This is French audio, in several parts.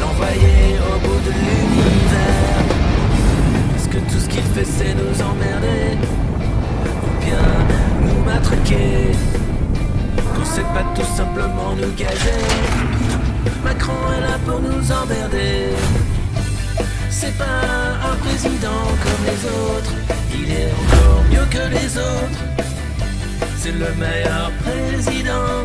l'envoyer au bout de l'univers. Parce que tout ce qu'il fait, c'est nous emmerder, ou bien nous matraquer. Qu'on sait pas tout simplement nous gazer. Macron est là pour nous emmerder. C'est pas un président comme les autres, il est encore mieux que les autres. C'est le meilleur président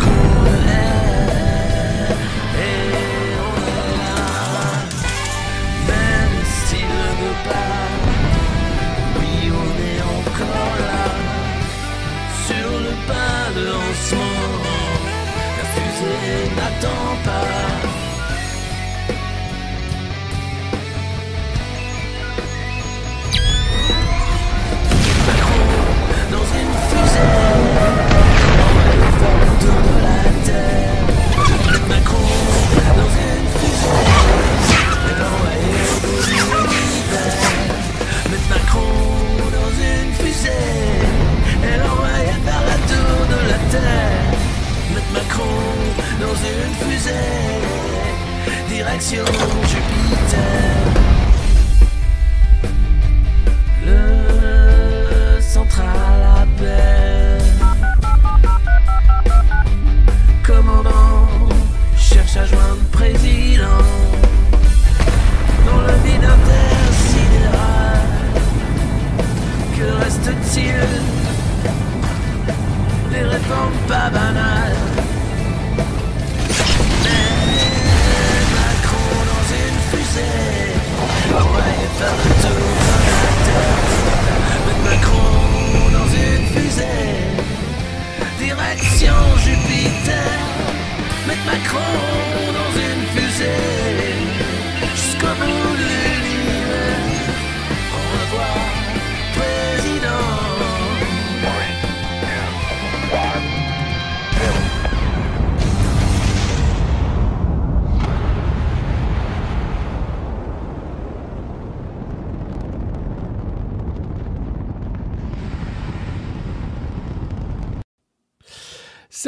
Direction Jupiter. Le central appelle. Cherche à joindre président. Dans le vide intersidéral. Que reste-t-il? Les réformes pas banales.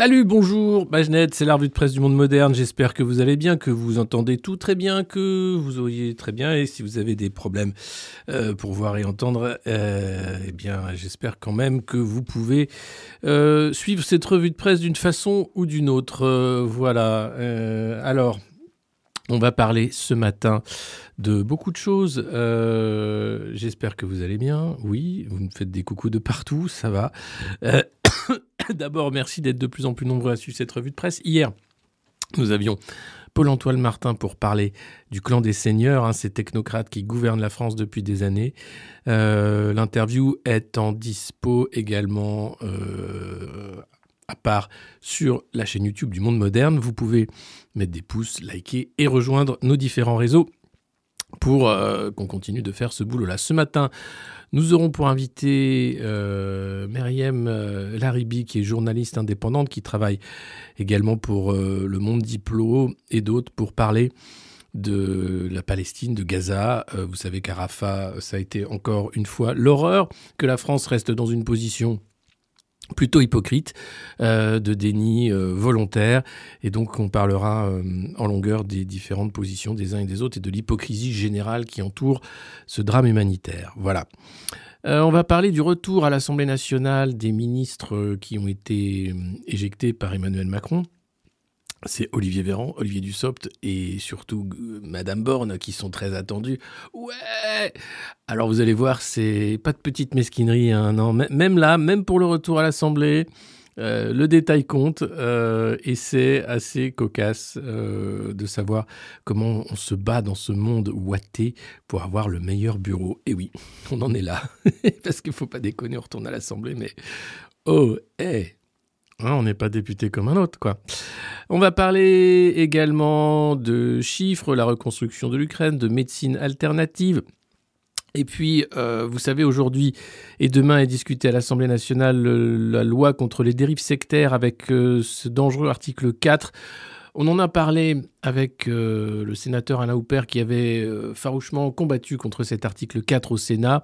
Salut, bonjour, Bagenette, c'est la revue de presse du monde moderne. J'espère que vous allez bien, que vous entendez tout très bien, que vous auriez très bien. Et si vous avez des problèmes euh, pour voir et entendre, euh, eh bien, j'espère quand même que vous pouvez euh, suivre cette revue de presse d'une façon ou d'une autre. Voilà. Alors, on va parler ce matin de beaucoup de choses. J'espère que vous allez bien. Oui, vous me faites des coucous de partout, ça va. D'abord, merci d'être de plus en plus nombreux à suivre cette revue de presse. Hier, nous avions Paul-Antoine Martin pour parler du clan des seigneurs, hein, ces technocrates qui gouvernent la France depuis des années. Euh, L'interview est en dispo également euh, à part sur la chaîne YouTube du Monde Moderne. Vous pouvez mettre des pouces, liker et rejoindre nos différents réseaux pour euh, qu'on continue de faire ce boulot-là. Ce matin, nous aurons pour invité euh, Myriam euh, Laribi, qui est journaliste indépendante, qui travaille également pour euh, Le Monde Diplo et d'autres pour parler de la Palestine, de Gaza. Vous savez qu'à Rafah, ça a été encore une fois l'horreur, que la France reste dans une position plutôt hypocrite, euh, de déni euh, volontaire. Et donc, on parlera euh, en longueur des différentes positions des uns et des autres et de l'hypocrisie générale qui entoure ce drame humanitaire. Voilà. On va parler du retour à l'Assemblée nationale des ministres qui ont été éjectés par Emmanuel Macron. C'est Olivier Véran, Olivier Dussopt et surtout euh, Madame Borne qui sont très attendus. Ouais Alors vous allez voir, c'est pas de petite mesquinerie, hein, non. Même là, même pour le retour à l'Assemblée, euh, le détail compte euh, et c'est assez cocasse de savoir comment on se bat dans ce monde ouaté pour avoir le meilleur bureau. Et oui, on en est là. Parce qu'il faut pas déconner, on retourne à l'Assemblée, mais oh, hé Hein, on n'est pas député comme un autre, quoi. On va parler également de chiffres, la reconstruction de l'Ukraine, de médecine alternative. Et puis, euh, vous savez, aujourd'hui et demain est discutée à l'Assemblée nationale euh, la loi contre les dérives sectaires avec euh, ce dangereux article 4. On en a parlé avec le sénateur Alain Houpert qui avait farouchement combattu contre cet article 4 au Sénat.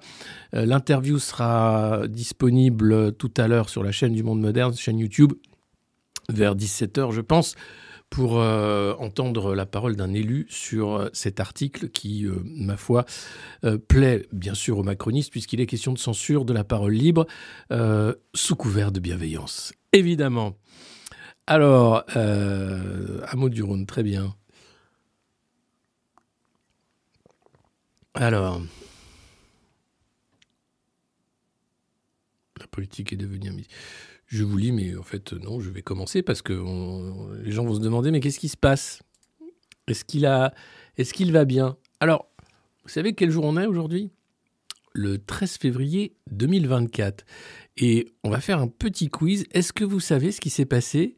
L'interview sera disponible tout à l'heure sur la chaîne du Monde Moderne, chaîne YouTube, vers 17h je pense pour euh, entendre la parole d'un élu sur euh, cet article qui, euh, ma foi, plaît bien sûr aux macronistes puisqu'il est question de censure de la parole libre sous couvert de bienveillance. Évidemment. Alors, mot du Rhône, très bien. Alors, la politique est devenue je vous lis, mais en fait, non, je vais commencer parce que les gens vont se demander, mais qu'est-ce qui se passe? Est-ce qu'il est-ce qu'il va bien? Alors, vous savez quel jour on est aujourd'hui? Le 13 février 2024. Et on va faire un petit quiz. Est-ce que vous savez ce qui s'est passé?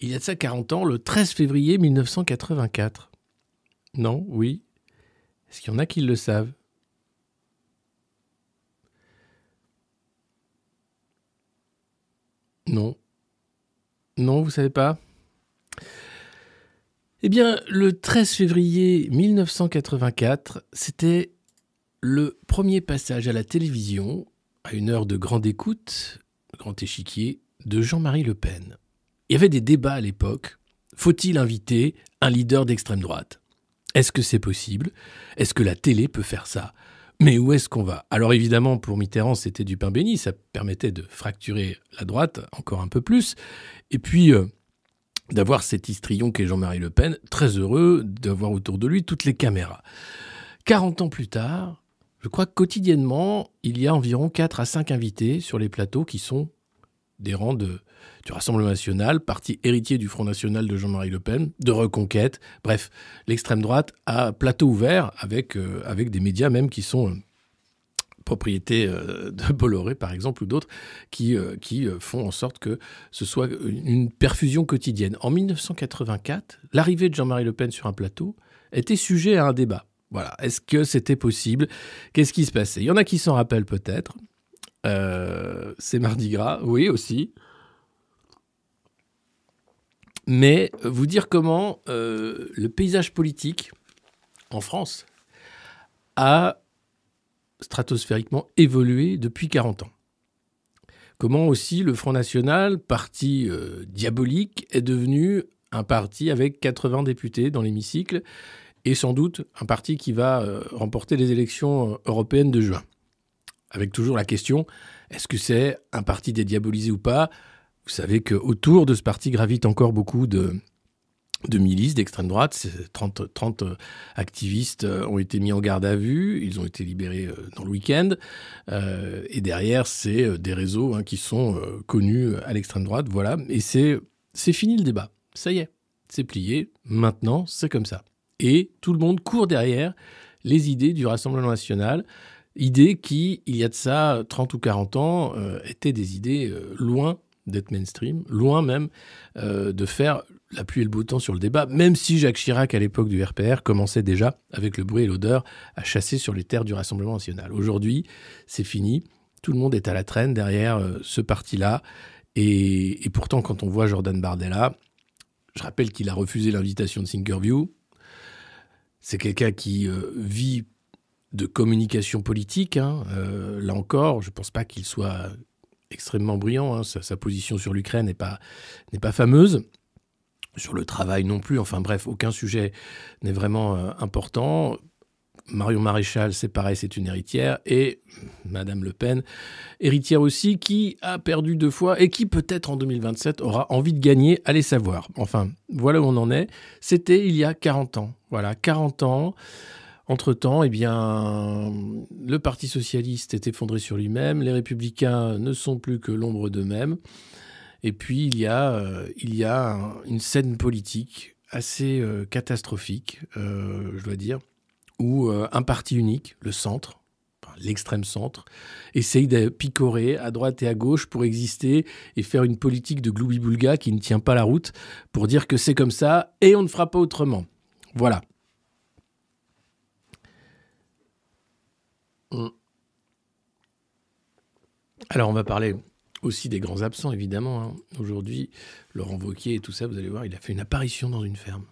Il y a de ça 40 ans, le 13 février 1984 Non Oui Est-ce qu'il y en a qui le savent? Non. Non, vous savez pas? Eh bien, le 13 février 1984, c'était le premier passage à la télévision, à une heure de grande écoute, grand échiquier, de Jean-Marie Le Pen. Il y avait des débats à l'époque. Faut-il inviter un leader d'extrême droite? Est-ce que c'est possible? Est-ce que la télé peut faire ça? Mais où est-ce qu'on va? Alors évidemment, pour Mitterrand, c'était du pain béni, ça permettait de fracturer la droite encore un peu plus, et puis euh, d'avoir cet histrion qu'est Jean-Marie Le Pen, très heureux d'avoir autour de lui toutes les caméras. 40 ans plus tard, je crois que quotidiennement, il y a environ 4 à 5 invités sur les plateaux qui sont des rangs du Rassemblement national, parti héritier du Front national de Jean-Marie Le Pen, de Reconquête. Bref, l'extrême droite a plateau ouvert avec, euh, des médias même qui sont euh, propriétés euh, de Bolloré, par exemple, ou d'autres, qui, qui font en sorte que ce soit une perfusion quotidienne. En 1984, l'arrivée de Jean-Marie Le Pen sur un plateau était sujet à un débat. Voilà, est-ce que c'était possible? Qu'est-ce qui se passait? Il y en a qui s'en rappellent peut-être. C'est Mardi Gras, oui aussi mais vous dire comment euh, le paysage politique en France a stratosphériquement évolué depuis 40 ans. Comment aussi le Front National, parti euh, diabolique, est devenu un parti avec 80 députés dans l'hémicycle et sans doute un parti qui va euh, remporter les élections européennes de juin. Avec toujours la question, est-ce que c'est un parti dédiabolisé ou pas? Vous savez qu'autour de ce parti gravitent encore beaucoup de, de milices d'extrême droite. 30, 30 euh, activistes euh, ont été mis en garde à vue, ils ont été libérés euh, dans le week-end. et derrière, c'est des réseaux hein, qui sont connus à l'extrême droite. Voilà. Et c'est fini le débat. Ça y est, c'est plié. Maintenant, c'est comme ça. Et tout le monde court derrière les idées du Rassemblement national. Idées qui, il y a de ça 30 ou 40 ans, étaient des idées loin d'être mainstream, loin même euh, de faire la pluie et le beau temps sur le débat, même si Jacques Chirac, à l'époque du RPR, commençait déjà, avec le bruit et l'odeur, à chasser sur les terres du Rassemblement national. Aujourd'hui, c'est fini. Tout le monde est à la traîne derrière euh, ce parti-là. Et, pourtant, quand on voit Jordan Bardella, je rappelle qu'il a refusé l'invitation de Thinkerview. C'est quelqu'un qui euh, vit de communication politique. Hein. là encore, je ne pense pas qu'il soit extrêmement brillant. Hein. Sa, position sur l'Ukraine n'est pas, pas fameuse. Sur le travail non plus. Enfin bref, aucun sujet n'est vraiment euh, important. Marion Maréchal, c'est pareil, c'est une héritière. Et Madame Le Pen, héritière aussi, qui a perdu deux fois et qui peut-être en 2027 aura envie de gagner, allez savoir. Enfin, voilà où on en est. C'était il y a 40 ans. Voilà, 40 ans. Entre-temps, eh bien, le Parti socialiste est effondré sur lui-même, les républicains ne sont plus que l'ombre d'eux-mêmes, et puis il y a, euh, une scène politique assez euh, catastrophique, euh, je dois dire, où un parti unique, le centre, l'extrême centre, essaye de picorer à droite et à gauche pour exister et faire une politique de gloubi-boulga qui ne tient pas la route pour dire que c'est comme ça et on ne fera pas autrement. Voilà. Alors on va parler aussi des grands absents, évidemment. hein. Aujourd'hui, Laurent Wauquiez et tout ça, vous allez voir, il a fait une apparition dans une ferme.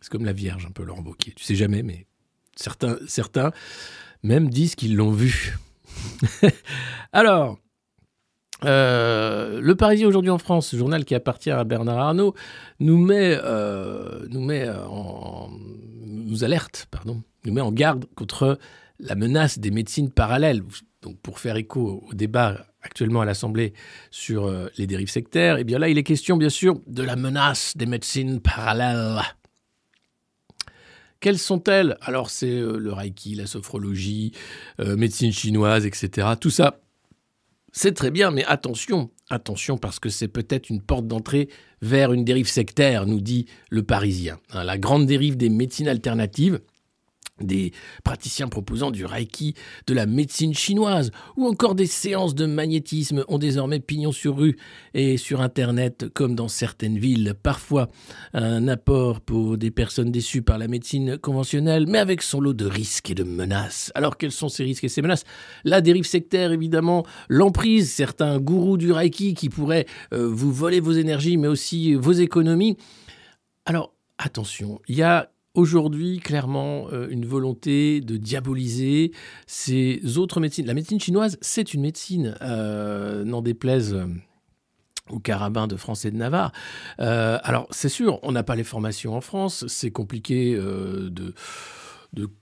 C'est comme la Vierge, un peu, Laurent Wauquiez. Tu sais jamais, mais certains, certains même disent qu'ils l'ont vu. Alors, euh, Le Parisien aujourd'hui en France, journal qui appartient à Bernard Arnault, nous met, euh, alerte, nous met en garde contre la menace des médecines parallèles. Donc, pour faire écho au débat actuellement à l'Assemblée sur euh, les dérives sectaires, et bien là, il est question, bien sûr, de la menace des médecines parallèles. Quelles sont-elles? Alors, c'est euh, le reiki, la sophrologie, euh, médecine chinoise, etc. Tout ça, c'est très bien, mais attention, attention, parce que c'est peut-être une porte d'entrée vers une dérive sectaire, nous dit le Parisien. Hein, la grande dérive des médecines alternatives des praticiens proposant du reiki, de la médecine chinoise ou encore des séances de magnétisme ont désormais pignon sur rue et sur Internet comme dans certaines villes. Parfois un apport pour des personnes déçues par la médecine conventionnelle mais avec son lot de risques et de menaces. Alors quels sont ces risques et ces menaces? La dérive sectaire évidemment, l'emprise, certains gourous du reiki qui pourraient euh, vous voler vos énergies mais aussi vos économies. Alors attention, il y a aujourd'hui clairement euh, une volonté de diaboliser ces autres médecines. La médecine chinoise, c'est une médecine, euh, n'en déplaise euh, aux carabins de France et de Navarre. Alors c'est sûr, on n'a pas les formations en France, c'est compliqué de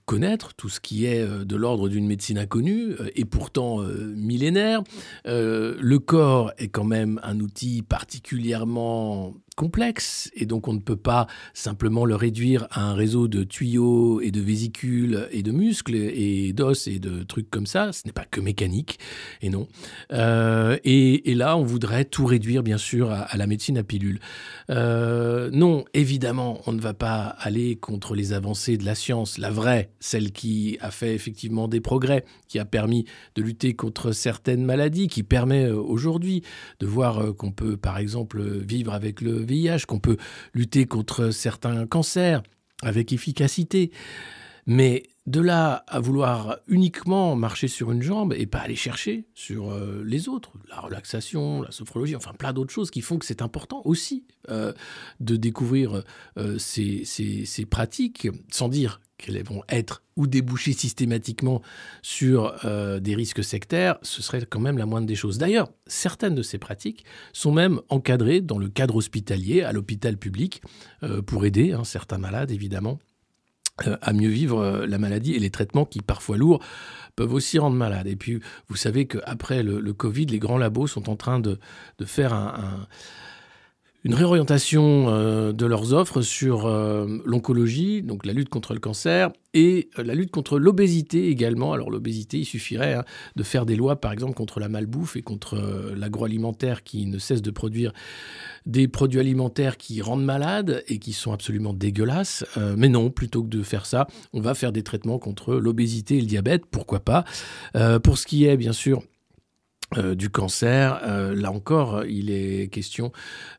connaître tout ce qui est de l'ordre d'une médecine inconnue et pourtant millénaire. Le corps est quand même un outil particulièrement complexe et donc on ne peut pas simplement le réduire à un réseau de tuyaux et de vésicules et de muscles et d'os et de trucs comme ça. Ce n'est pas que mécanique et non. Euh, et, là, on voudrait tout réduire bien sûr à, la médecine à pilule. Euh, non, évidemment, on ne va pas aller contre les avancées de la science, la vraie, celle qui a fait effectivement des progrès, qui a permis de lutter contre certaines maladies, qui permet euh, aujourd'hui de voir qu'on peut par exemple vivre avec le Qu'on peut lutter contre certains cancers avec efficacité. Mais de là à vouloir uniquement marcher sur une jambe et pas aller chercher sur euh, les autres, la relaxation, la sophrologie, enfin plein d'autres choses qui font que c'est important aussi euh, de découvrir euh, ces pratiques, sans dire qu'elles vont être ou déboucher systématiquement sur euh, des risques sectaires, ce serait quand même la moindre des choses. D'ailleurs, certaines de ces pratiques sont même encadrées dans le cadre hospitalier, à l'hôpital public, euh, pour aider hein, certains malades, évidemment, euh, à mieux vivre la maladie et les traitements qui, parfois lourds, peuvent aussi rendre malade. Et puis, vous savez qu'après le, le Covid, les grands labos sont en train de, faire un une réorientation euh, de leurs offres sur euh, l'oncologie, donc la lutte contre le cancer, et euh, la lutte contre l'obésité également. Alors l'obésité, il suffirait hein, de faire des lois, par exemple, contre la malbouffe et contre l'agroalimentaire qui ne cesse de produire des produits alimentaires qui rendent malades et qui sont absolument dégueulasses. Mais non, plutôt que de faire ça, on va faire des traitements contre l'obésité et le diabète, pourquoi pas. Pour ce qui est, bien sûr, euh, du cancer. Euh, là encore, il est question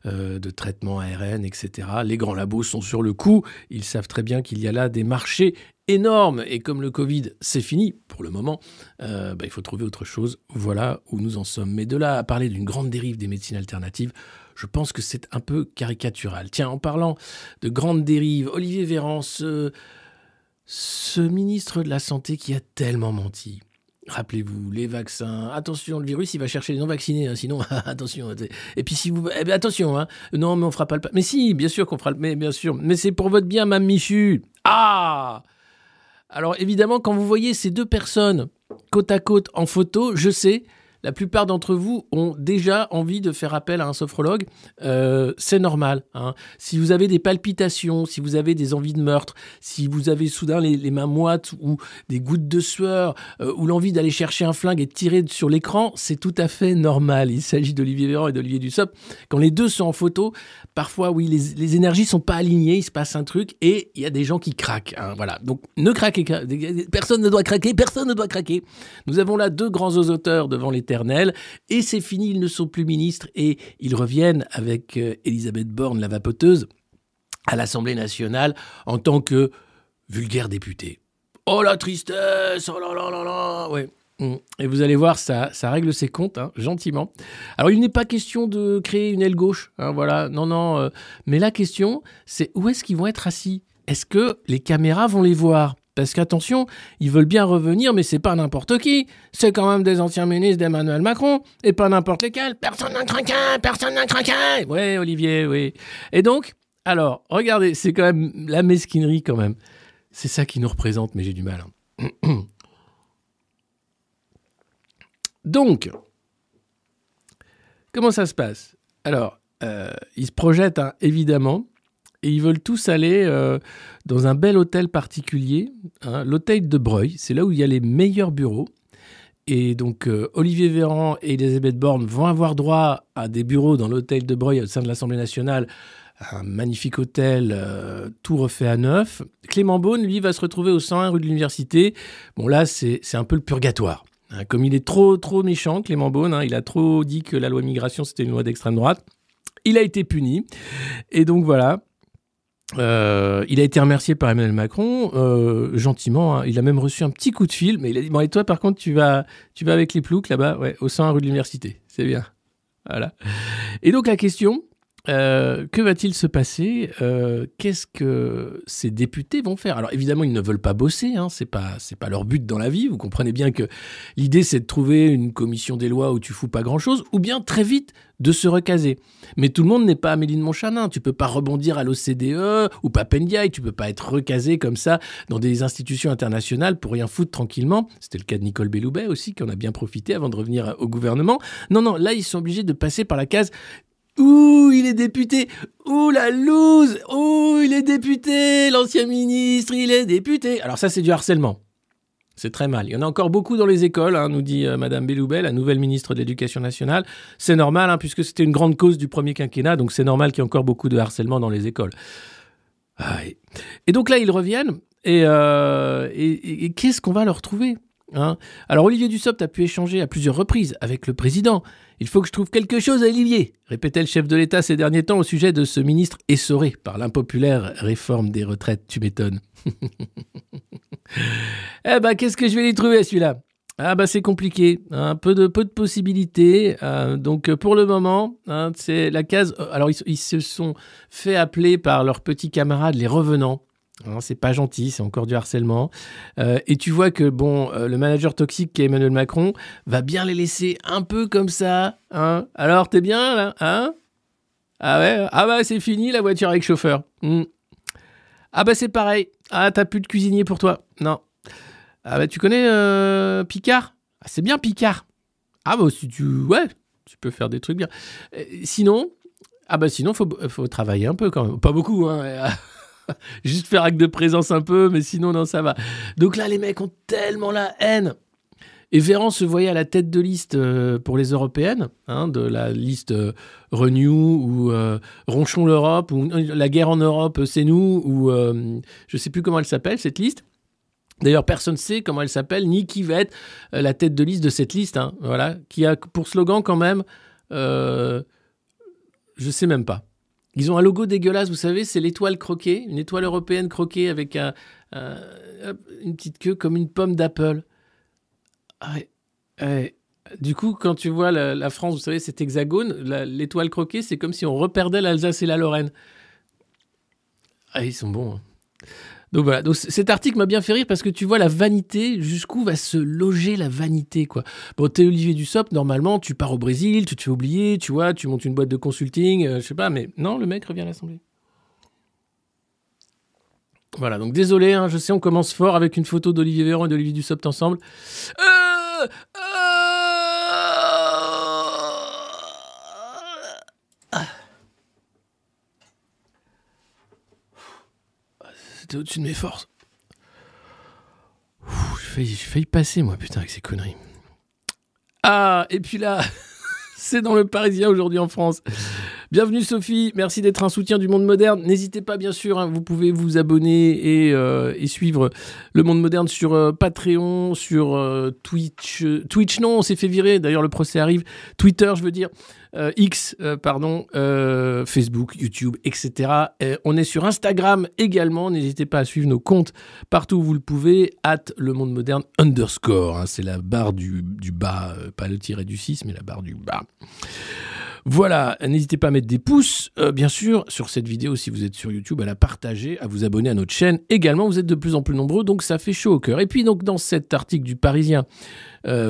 euh, de traitement ARN, etc. Les grands labos sont sur le coup. Ils savent très bien qu'il y a là des marchés énormes. Et comme le Covid, c'est fini pour le moment, bah, il faut trouver autre chose. Voilà où nous en sommes. Mais de là à parler d'une grande dérive des médecines alternatives, je pense que c'est un peu caricatural. Tiens, en parlant de grande dérive, Olivier Véran, ce ministre de la Santé qui a tellement menti. Rappelez-vous, les vaccins. Attention, le virus, il va chercher les non-vaccinés, hein, sinon, attention. Et puis si vous, eh ben, attention, hein. Non, mais on fera pas le. Mais si, bien sûr qu'on fera le. Mais bien sûr. Mais c'est pour votre bien, Mme Michu. Ah. Alors évidemment, quand vous voyez ces deux personnes côte à côte en photo, je sais, la plupart d'entre vous ont déjà envie de faire appel à un sophrologue. Euh, c'est normal. hein. Si vous avez des palpitations, si vous avez des envies de meurtre, si vous avez soudain les, les mains moites ou des gouttes de sueur euh, ou l'envie d'aller chercher un flingue et de tirer sur l'écran, c'est tout à fait normal. Il s'agit d'Olivier Véran et d'Olivier Dussopt. Quand les deux sont en photo, parfois, oui, les, les énergies sont pas alignées, il se passe un truc et il y a des gens qui craquent. hein, voilà. Donc, ne craquez. Personne ne doit craquer, personne ne doit craquer. Nous avons là deux grands osoteurs devant et c'est fini, ils ne sont plus ministres et ils reviennent avec euh, Elisabeth Borne, la vapoteuse, à l'Assemblée nationale en tant que vulgaire député. Oh la tristesse, oh là là là là, ouais. Mm. Et vous allez voir, ça, ça règle ses comptes, hein, gentiment. Alors, il n'est pas question de créer une aile gauche, hein, voilà, non, non. euh, mais la question, c'est où est-ce qu'ils vont être assis? Est-ce que les caméras vont les voir? Parce qu'attention, ils veulent bien revenir, mais c'est pas n'importe qui. C'est quand même des anciens ministres d'Emmanuel Macron, et pas n'importe lesquels. Personne n'a craqué, personne n'a craqué. Ouais, Olivier, oui. Et donc, alors, regardez, c'est quand même la mesquinerie quand même. C'est ça qui nous représente, mais j'ai du mal. hein. Donc, comment ça se passe? Alors, euh, ils se projettent, hein, évidemment, et ils veulent tous aller euh, dans un bel hôtel particulier, hein, l'hôtel de Breuil. C'est là où il y a les meilleurs bureaux. Et donc, euh, Olivier Véran et Elisabeth Borne vont avoir droit à des bureaux dans l'hôtel de Breuil au sein de l'Assemblée nationale. Un magnifique hôtel, euh, tout refait à neuf. Clément Beaune, lui, va se retrouver au 101 rue de l'Université. Bon, là, c'est un peu le purgatoire. Hein, Comme il est trop, trop méchant, Clément Beaune, hein, il a trop dit que la loi immigration, c'était une loi d'extrême droite. Il a été puni. Et donc, voilà. Euh, il a été remercié par Emmanuel Macron, euh, gentiment. hein. Il a même reçu un petit coup de fil, mais il a dit Bon, et toi, par contre, tu vas, tu vas avec les ploucs là-bas, ouais, au 101 rue de l'Université. C'est bien. Voilà. Et donc, la question euh, que va-t-il se passer? Euh, Qu'est-ce que ces députés vont faire? Alors évidemment, ils ne veulent pas bosser, hein, c'est pas pas leur but dans la vie. Vous comprenez bien que l'idée c'est de trouver une commission des lois où tu fous pas grand-chose, ou bien très vite de se recaser. Mais tout le monde n'est pas Amélie de Montchanin. Tu peux pas rebondir à l'OCDE ou Papendiaï. Tu peux pas être recasé comme ça dans des institutions internationales pour rien foutre tranquillement. C'était le cas de Nicole Belloubet aussi, qui en a bien profité avant de revenir au gouvernement. Non, non, là ils sont obligés de passer par la case Ouh, il est député. Ouh, la loose. Ouh, il est député. L'ancien ministre, il est député. Alors ça, c'est du harcèlement. C'est très mal. Il y en a encore beaucoup dans les écoles, hein, nous dit euh, Madame Belloubet, la nouvelle ministre de l'Éducation nationale. C'est normal, hein, puisque c'était une grande cause du premier quinquennat, donc c'est normal qu'il y ait encore beaucoup de harcèlement dans les écoles. Ah, et, donc là, ils reviennent, et, euh, qu'est-ce qu'on va leur trouver? Hein Alors Olivier Dussopt a pu échanger à plusieurs reprises avec le président. Il faut que je trouve quelque chose à Olivier, répétait le chef de l'État ces derniers temps au sujet de ce ministre essoré par l'impopulaire réforme des retraites. Tu m'étonnes. eh ben, qu'est-ce que je vais lui trouver celui-là? Ah bah c'est compliqué, un peu de peu de possibilités. euh, donc euh, pour le moment, hein, c'est la case. euh, Alors ils se sont fait appeler par leurs petits camarades les revenants. Hein, c'est pas gentil, c'est encore du harcèlement. Euh, et tu vois que bon, euh, le manager toxique qui est Emmanuel Macron va bien les laisser un peu comme ça. Hein. Alors t'es bien là, hein? Ah ouais, ah bah c'est fini la voiture avec chauffeur. Hmm. Ah bah c'est pareil. Ah t'as plus de cuisinier pour toi. Non. Ah bah tu connais euh, Picard? Ah, C'est bien Picard. Ah bah si tu ouais, tu peux faire des trucs bien. Sinon, ah bah sinon faut faut travailler un peu quand même. Pas beaucoup hein. Juste faire acte de présence un peu, mais sinon non ça va. Donc là les mecs ont tellement la haine. Et Véran se voyait à la tête de liste euh, pour les européennes, hein, de la liste euh, Renew ou euh, Ronchon l'Europe ou euh, la guerre en Europe, c'est nous ou je sais plus comment elle s'appelle cette liste. D'ailleurs, personne ne sait comment elle s'appelle, ni qui va être la tête de liste de cette liste. hein, voilà, qui a pour slogan quand même, je sais même pas. Ils ont un logo dégueulasse, vous savez, c'est l'étoile croquée, une étoile européenne croquée avec une petite queue comme une pomme d'Apple. Ah ouais, ouais. Du coup, quand tu vois la, France, vous savez, cet hexagone, l'étoile croquée, c'est comme si on reperdait l'Alsace et la Lorraine. Ah, ils sont bons. hein. Donc voilà, donc cet article m'a bien fait rire parce que tu vois la vanité, jusqu'où va se loger la vanité, quoi. Bon, t'es Olivier Dussopt, normalement, tu pars au Brésil, tu te fais oublier, tu vois, tu montes une boîte de consulting, euh, je sais pas, mais non, le mec revient à l'Assemblée. Voilà, donc désolé, hein, je sais, on commence fort avec une photo d'Olivier Véran et d'Olivier Dussopt ensemble. Euh, au-dessus de mes forces. J'ai failli, failli passer, moi, putain, avec ces conneries. Ah, et puis là, c'est dans le Parisien aujourd'hui en France. Bienvenue Sophie, merci d'être un soutien du monde moderne. N'hésitez pas bien sûr, hein, vous pouvez vous abonner et, euh, et suivre le monde moderne sur euh, Patreon, sur euh, Twitch. Twitch non, on s'est fait virer, d'ailleurs le procès arrive. Twitter je veux dire, euh, X, euh, pardon, euh, Facebook, YouTube, etc. Et on est sur Instagram également, n'hésitez pas à suivre nos comptes partout où vous le pouvez, at le monde moderne underscore, hein, c'est la barre du, du bas, pas le tiret du 6, mais la barre du bas. Voilà, n'hésitez pas à mettre des pouces, bien sûr, sur cette vidéo si vous êtes sur YouTube, à la partager, à vous abonner à notre chaîne. Également, vous êtes de plus en plus nombreux, donc ça fait chaud au cœur. Et puis donc dans cet article du Parisien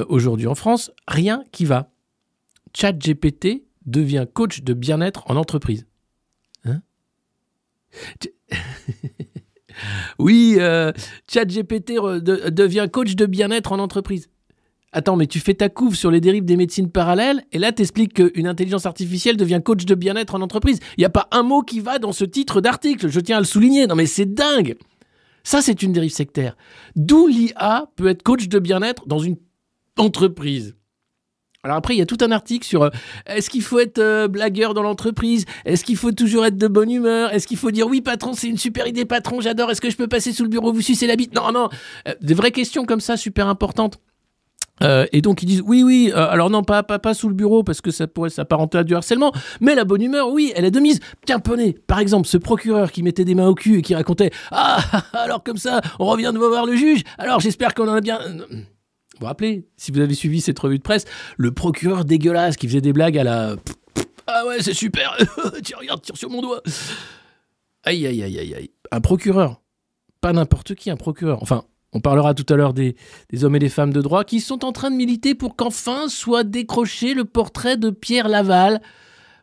aujourd'hui en France, rien qui va. ChatGPT devient coach de bien-être en entreprise. Hein? Oui, euh, ChatGPT devient coach de bien-être en entreprise. Attends, mais tu fais ta couve sur les dérives des médecines parallèles et là t'expliques qu'une intelligence artificielle devient coach de bien-être en entreprise. Il n'y a pas un mot qui va dans ce titre d'article, je tiens à le souligner. Non mais c'est dingue Ça c'est une dérive sectaire. D'où l'IA peut être coach de bien-être dans une entreprise? Alors après, il y a tout un article sur euh, est-ce qu'il faut être euh, blagueur dans l'entreprise? Est-ce qu'il faut toujours être de bonne humeur? Est-ce qu'il faut dire oui patron, c'est une super idée patron, j'adore, est-ce que je peux passer sous le bureau, vous sucer la bite? Non, non, Euh, des vraies questions comme ça, super importantes. Et donc ils disent oui oui alors non pas, pas pas sous le bureau parce que ça pourrait s'apparenter à du harcèlement. Mais la bonne humeur oui elle est de mise. Tiens poney par exemple ce procureur qui mettait des mains au cul et qui racontait ah alors comme ça on revient de voir le juge. Alors j'espère qu'on en a bien vous rappelez si vous avez suivi cette revue de presse le procureur dégueulasse qui faisait des blagues à la ah ouais c'est super tiens regarde tire sur mon doigt. Aïe aïe aïe aïe aïe. Un procureur pas n'importe qui un procureur. Enfin on parlera tout à l'heure des, des hommes et des femmes de droit qui sont en train de militer pour qu'enfin soit décroché le portrait de Pierre Laval.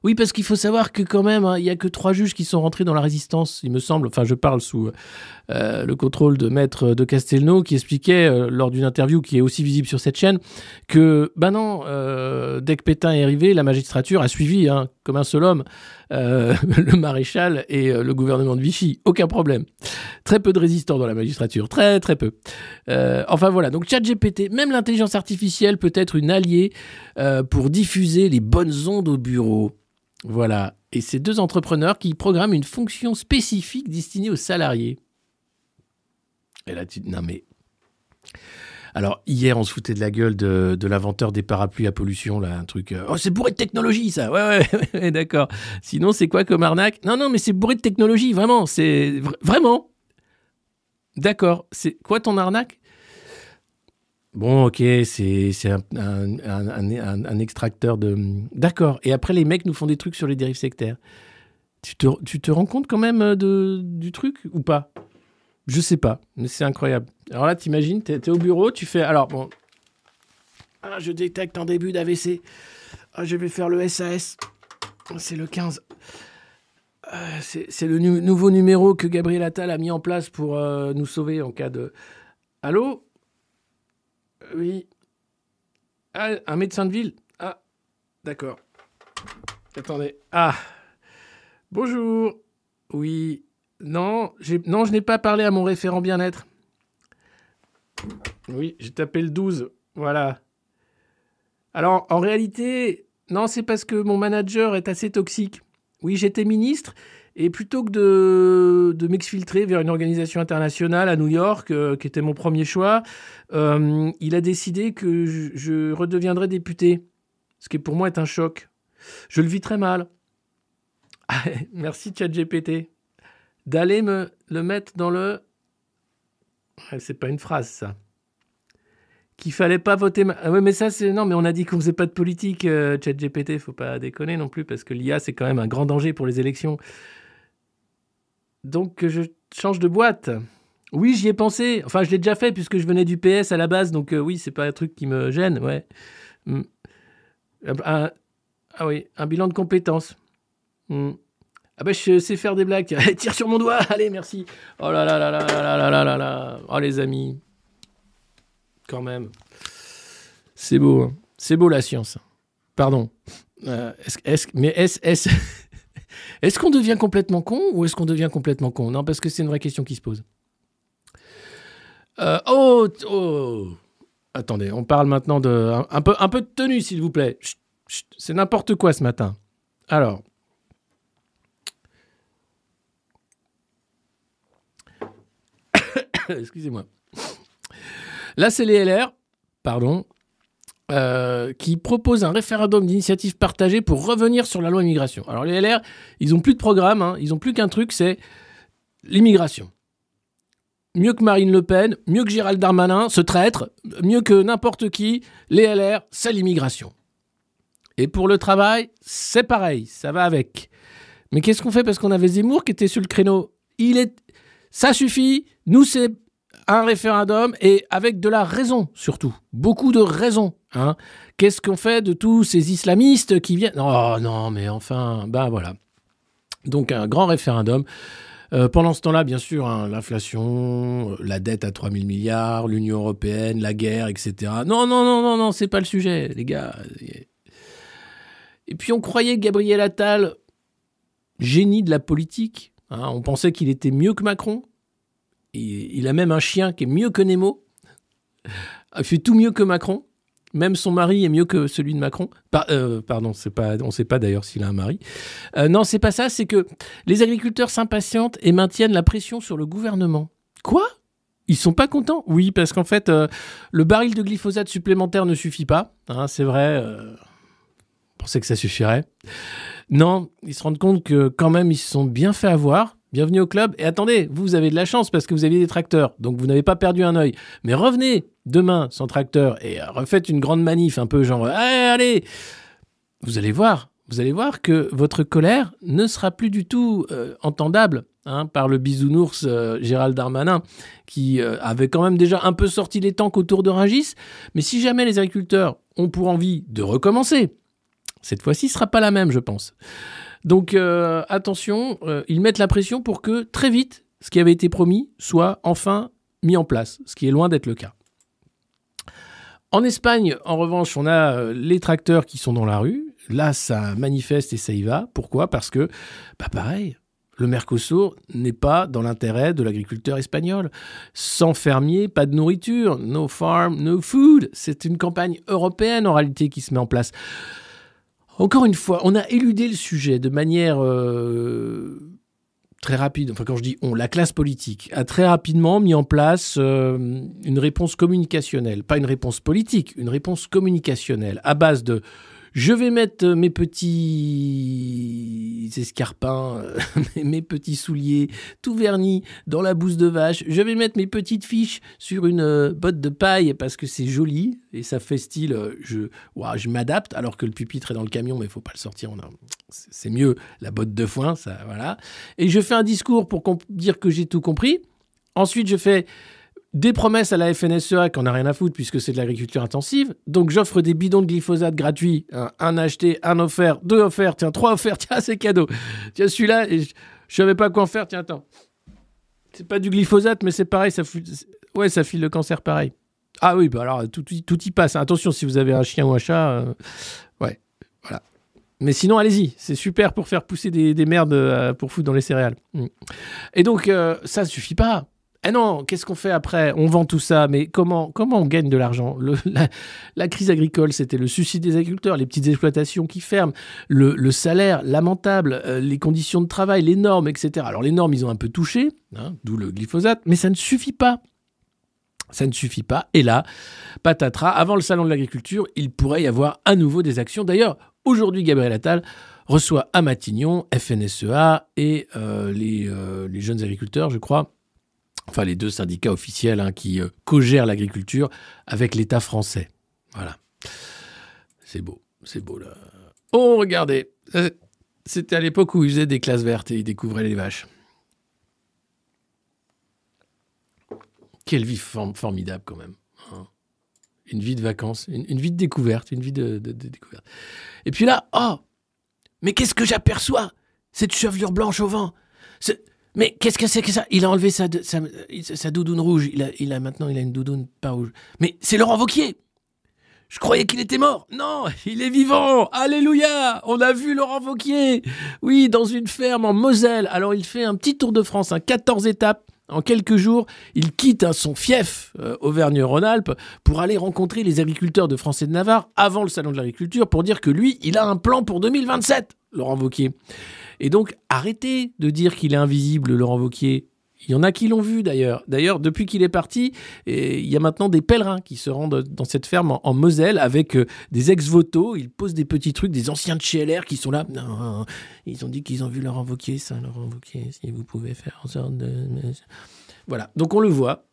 Oui, parce qu'il faut savoir que quand même, hein, il n'y a que trois juges qui sont rentrés dans la résistance, il me semble. Enfin, je parle sous euh, le contrôle de maître de Castelnau qui expliquait euh, lors d'une interview qui est aussi visible sur cette chaîne que, ben non, euh, dès que Pétain est arrivé, la magistrature a suivi, hein, comme un seul homme, le maréchal et le gouvernement de Vichy. Aucun problème. Très peu de résistants dans la magistrature, très très peu. Enfin voilà, donc ChatGPT, même l'intelligence artificielle peut être une alliée pour diffuser les bonnes ondes au bureau. Voilà. Et c'est deux entrepreneurs qui programment une fonction spécifique destinée aux salariés. Et là, tu... Non mais... Alors, hier, on se foutait de la gueule de, de l'inventeur des parapluies à pollution, là, un truc... euh, Oh, c'est bourré de technologie, ça Ouais, ouais, ouais, d'accord. Sinon, c'est quoi comme arnaque? Non, non, mais c'est bourré de technologie, vraiment. C'est... vra- Vraiment D'accord. C'est quoi ton arnaque? Bon, ok, c'est un, extracteur de... D'accord. Et après, les mecs nous font des trucs sur les dérives sectaires. Tu te, rends compte quand même euh, de, du truc ou pas? Je sais pas, mais c'est incroyable. Alors là, t'imagines, t'es es au bureau, tu fais... Alors, bon... Ah, je détecte un début d'AVC. Ah, je vais faire le SAS. C'est le 15. Euh, c'est le nouveau numéro que Gabriel Attal a mis en place pour euh, nous sauver en cas de... Allô? Oui. Ah, un médecin de ville Ah, d'accord. Attendez. Ah. Bonjour. Oui. Non, non je n'ai pas parlé à mon référent bien-être. Oui, j'ai tapé le 12. Voilà. Alors, en réalité, non, c'est parce que mon manager est assez toxique. Oui, j'étais ministre et plutôt que de, m'exfiltrer vers une organisation internationale à New York, euh, qui était mon premier choix, euh, il a décidé que je, redeviendrais député, ce qui pour moi est un choc. Je le vis très mal. Merci ChatGPT. D'aller me le mettre dans le... C'est pas une phrase, ça. Qu'il fallait pas voter... ma- Ah ouais, mais ça, c'est... Non, mais on a dit qu'on faisait pas de politique, euh, ChatGPT. Faut pas déconner non plus, parce que l'IA, c'est quand même un grand danger pour les élections. Donc, je change de boîte. Oui, j'y ai pensé. Enfin, je l'ai déjà fait, puisque je venais du PS à la base. Donc, euh, oui, c'est pas un truc qui me gêne, ouais. Hmm. Ah oui, un bilan de compétences. Hmm. Ah bah je sais faire des blagues. Tire sur mon doigt. Allez, merci. Oh là là là là là là là là là. Oh les amis. Quand même. C'est beau. hein. C'est beau la science. Pardon. Euh, est-ce, est-ce- mais est-ce, est-ce, qu'on devient complètement con ou est-ce qu'on devient complètement con? Non, parce que c'est une vraie question qui se pose. Euh, oh, oh, attendez, on parle maintenant de un, peu, un peu de tenue, s'il vous plaît. C'est n'importe quoi ce matin. Alors. Excusez-moi. Là, c'est les LR, pardon, euh, qui proposent un référendum d'initiative partagée pour revenir sur la loi immigration. Alors, les LR, ils ont plus de programme, hein, ils ont plus qu'un truc, c'est l'immigration. Mieux que Marine Le Pen, mieux que Gérald Darmanin, ce traître, mieux que n'importe qui, les LR, c'est l'immigration. Et pour le travail, c'est pareil, ça va avec. Mais qu'est-ce qu'on fait? Parce qu'on avait Zemmour qui était sur le créneau Il est, ça suffit. Nous c'est un référendum et avec de la raison surtout, beaucoup de raison. Hein. Qu'est-ce qu'on fait de tous ces islamistes qui viennent? Oh non, mais enfin, ben voilà. Donc un grand référendum. Euh, pendant ce temps-là, bien sûr, hein, l'inflation, euh, la dette à 3 000 milliards, l'Union européenne, la guerre, etc. Non, non, non, non, non, c'est pas le sujet, les gars. Et puis on croyait Gabriel Attal, génie de la politique, hein, on pensait qu'il était mieux que Macron. Il a même un chien qui est mieux que Nemo. Il fait tout mieux que Macron. Même son mari est mieux que celui de Macron. Euh, pardon, pas, on ne sait pas d'ailleurs s'il a un mari. Euh, non, c'est pas ça. C'est que les agriculteurs s'impatientent et maintiennent la pression sur le gouvernement. Quoi? Ils sont pas contents? Oui, parce qu'en fait, euh, le baril de glyphosate supplémentaire ne suffit pas. Hein, c'est vrai. euh, on pensait que ça suffirait. Non, ils se rendent compte que quand même, ils se sont bien fait avoir. Bienvenue au club. Et attendez, vous avez de la chance parce que vous aviez des tracteurs. Donc vous n'avez pas perdu un œil. Mais revenez demain sans tracteur et euh, refaites une grande manif un peu genre allez, allez. Vous allez voir. Vous allez voir que votre colère ne sera plus du tout euh, entendable hein, par le bisounours euh, Gérald Darmanin, qui avait quand même déjà un peu sorti les tanks autour de Rungis. Mais si jamais les agriculteurs ont pour envie de recommencer, cette fois-ci, ce sera pas la même, je pense. Donc euh, attention, euh, ils mettent la pression pour que très vite, ce qui avait été promis soit enfin mis en place, ce qui est loin d'être le cas. En Espagne, en revanche, on a euh, les tracteurs qui sont dans la rue. Là, ça manifeste et ça y va. Pourquoi? Parce que, bah pareil, le Mercosur n'est pas dans l'intérêt de l'agriculteur espagnol. Sans fermier, pas de nourriture. No farm, no food. C'est une campagne européenne en réalité qui se met en place. Encore une fois, on a éludé le sujet de manière euh, très rapide. Enfin, quand je dis on, la classe politique a très rapidement mis en place euh, une réponse communicationnelle. Pas une réponse politique, une réponse communicationnelle à base de je vais mettre mes petits escarpins, euh, mes petits souliers tout vernis dans la bouse de vache. Je vais mettre mes petites fiches sur une euh, botte de paille parce que c'est joli et ça fait style euh, je, je m'adapte alors que le pupitre est dans le camion mais il faut pas le sortir. On a, c'est mieux la botte de foin, ça voilà. Et je fais un discours pour dire que j'ai tout compris. Ensuite, je fais des promesses à la FNSEA qu'on n'a rien à foutre puisque c'est de l'agriculture intensive. Donc j'offre des bidons de glyphosate gratuits, un, acheté, un offert, deux offerts, tiens, trois offerts, tiens, c'est cadeau. Tiens, celui-là, je, je savais pas quoi en faire, tiens, attends. C'est pas du glyphosate, mais c'est pareil, ça, ouais, ça file le cancer pareil. Ah oui, bah alors tout, tout y passe. Attention, si vous avez un chien ou un chat, euh, ouais, voilà. Mais sinon, allez-y, c'est super pour faire pousser des, des merdes euh, pour foutre dans les céréales. Mm. Et donc, euh, ça ne suffit pas. Eh non, qu'est-ce qu'on fait après? On vend tout ça, mais comment, comment on gagne de l'argent? La, crise agricole, c'était le suicide des agriculteurs, les petites exploitations qui ferment, le, salaire lamentable, euh, les conditions de travail, les normes, etc. Alors les normes, ils ont un peu touché, hein, d'où le glyphosate, mais ça ne suffit pas. Ça ne suffit pas. Et là, patatras, avant le salon de l'agriculture, il pourrait y avoir à nouveau des actions. D'ailleurs, aujourd'hui, Gabriel Attal reçoit à Matignon FNSEA et euh, euh, les jeunes agriculteurs, je crois, enfin les deux syndicats officiels hein, qui euh, co-gèrent l'agriculture avec l'État français. Voilà. C'est beau, c'est beau là. Oh, regardez, c'était à l'époque où ils faisaient des classes vertes et ils découvraient les vaches. Quelle vie form- formidable quand même. hein. Une vie de vacances, une, vie de découverte, une vie de, découverte. Et puis là, oh, mais qu'est-ce que j'aperçois? Cette chevelure blanche au vent. Mais qu'est-ce que c'est que ça? Il a enlevé sa, sa, doudoune rouge. Il a, il a maintenant il a une doudoune pas rouge. Mais c'est Laurent Vauquier. Je croyais qu'il était mort. Non, il est vivant. Alléluia. On a vu Laurent Vauquier. Oui, dans une ferme en Moselle. Alors il fait un petit tour de France, un 14 étapes. En quelques jours, il quitte hein, son fief euh, Auvergne-Rhône-Alpes pour aller rencontrer les agriculteurs de France et de Navarre avant le salon de l'agriculture pour dire que lui, il a un plan pour 2027, Laurent Vauquier. Et donc, arrêtez de dire qu'il est invisible, Laurent Vauquier. Il y en a qui l'ont vu d'ailleurs. D'ailleurs, depuis qu'il est parti, il y a maintenant des pèlerins qui se rendent dans cette ferme en, en Moselle avec euh, des ex-voto. Ils posent des petits trucs, des anciens de chez LR qui sont là. Non, ils ont dit qu'ils ont vu Laurent Wauquiez, ça, Laurent Wauquiez, si vous pouvez faire en sorte de. Voilà. Donc on le voit.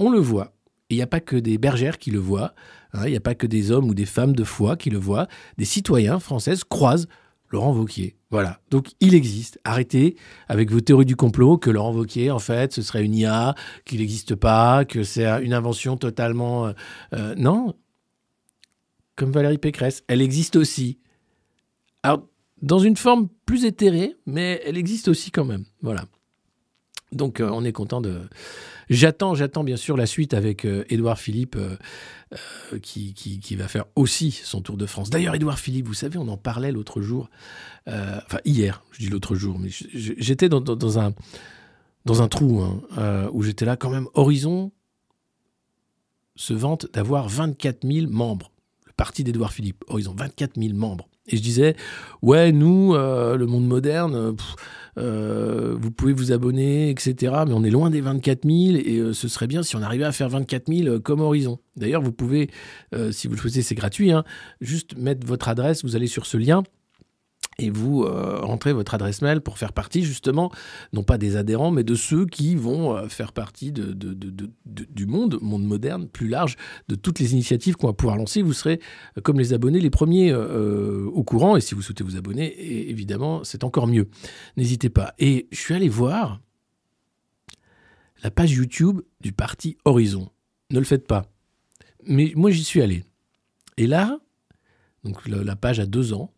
On le voit. Et il n'y a pas que des bergères qui le voient. hein, Il n'y a pas que des hommes ou des femmes de foi qui le voient. Des citoyens françaises croisent Laurent Wauquiez. Voilà. Donc il existe. Arrêtez avec vos théories du complot que Laurent Wauquiez, en fait, ce serait une IA, qu'il n'existe pas, que c'est une invention totalement. euh, euh, non. Comme Valérie Pécresse, elle existe aussi. Alors, dans une forme plus éthérée, mais elle existe aussi quand même. Voilà. Donc, euh, on est content de. J'attends, j'attends bien sûr la suite avec euh, Édouard Philippe, euh, euh, qui, qui, va faire aussi son Tour de France. D'ailleurs, Édouard Philippe, vous savez, on en parlait l'autre jour, enfin hier, je dis l'autre jour, mais j'étais dans, un, dans un trou hein, où j'étais là quand même. Horizon se vante d'avoir 24 000 membres. Le parti d'Édouard Philippe, Horizon, 24 000 membres. Et je disais, ouais, nous, le monde moderne, euh, vous pouvez vous abonner, etc. Mais on est loin des 24 000 et euh, ce serait bien si on arrivait à faire 24 000 euh, comme Horizon. D'ailleurs, vous pouvez, si vous le souhaitez, c'est gratuit, hein, juste mettre votre adresse, vous allez sur ce lien et vous euh, rentrez votre adresse mail pour faire partie justement, non pas des adhérents, mais de ceux qui vont euh, faire partie de, de- du monde, monde moderne, plus large, de toutes les initiatives qu'on va pouvoir lancer. Vous serez, euh, comme les abonnés, les premiers au courant. Et si vous souhaitez vous abonner, évidemment, c'est encore mieux. N'hésitez pas. Et je suis allé voir la page YouTube du parti Horizon. Ne le faites pas. Mais moi, j'y suis allé. Et là, donc la page a deux ans,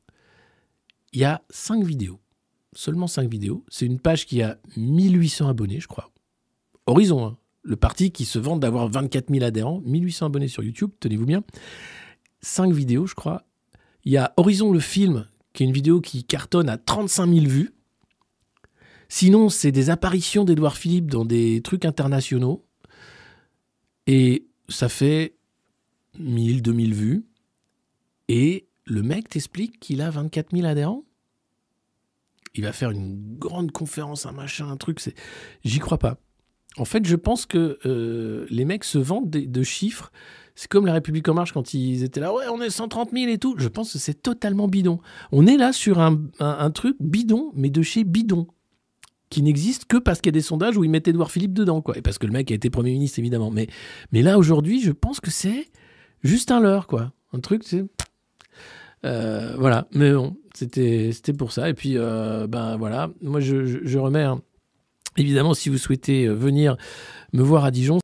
il y a cinq vidéos. Seulement cinq vidéos. C'est une page qui a 1800 abonnés, je crois. Horizon, hein. le parti qui se vante d'avoir 24 000 adhérents, 1800 abonnés sur YouTube, tenez-vous bien. Cinq vidéos, je crois. Il y a Horizon le film, qui est une vidéo qui cartonne à 35 000 vues. Sinon, c'est des apparitions d'Edouard Philippe dans des trucs internationaux. Et ça fait 1000, 2000 vues. Et le mec t'explique qu'il a 24 000 adhérents? Il va faire une grande conférence, un machin, un truc. C'est... J'y crois pas. En fait, je pense que euh, les mecs se vendent de, chiffres. C'est comme la République En Marche quand ils étaient là, ouais, on est 130 000 et tout. Je pense que c'est totalement bidon. On est là sur un, truc bidon, mais de chez bidon, qui n'existe que parce qu'il y a des sondages où ils mettent Édouard Philippe dedans, quoi. Et parce que le mec a été Premier ministre, évidemment. Mais, là, aujourd'hui, je pense que c'est juste un leurre, quoi. Un truc. Euh, voilà, mais bon, c'était pour ça. Et puis, euh, ben voilà, moi je, je, je remets, hein. évidemment, si vous souhaitez euh, venir me voir à Dijon,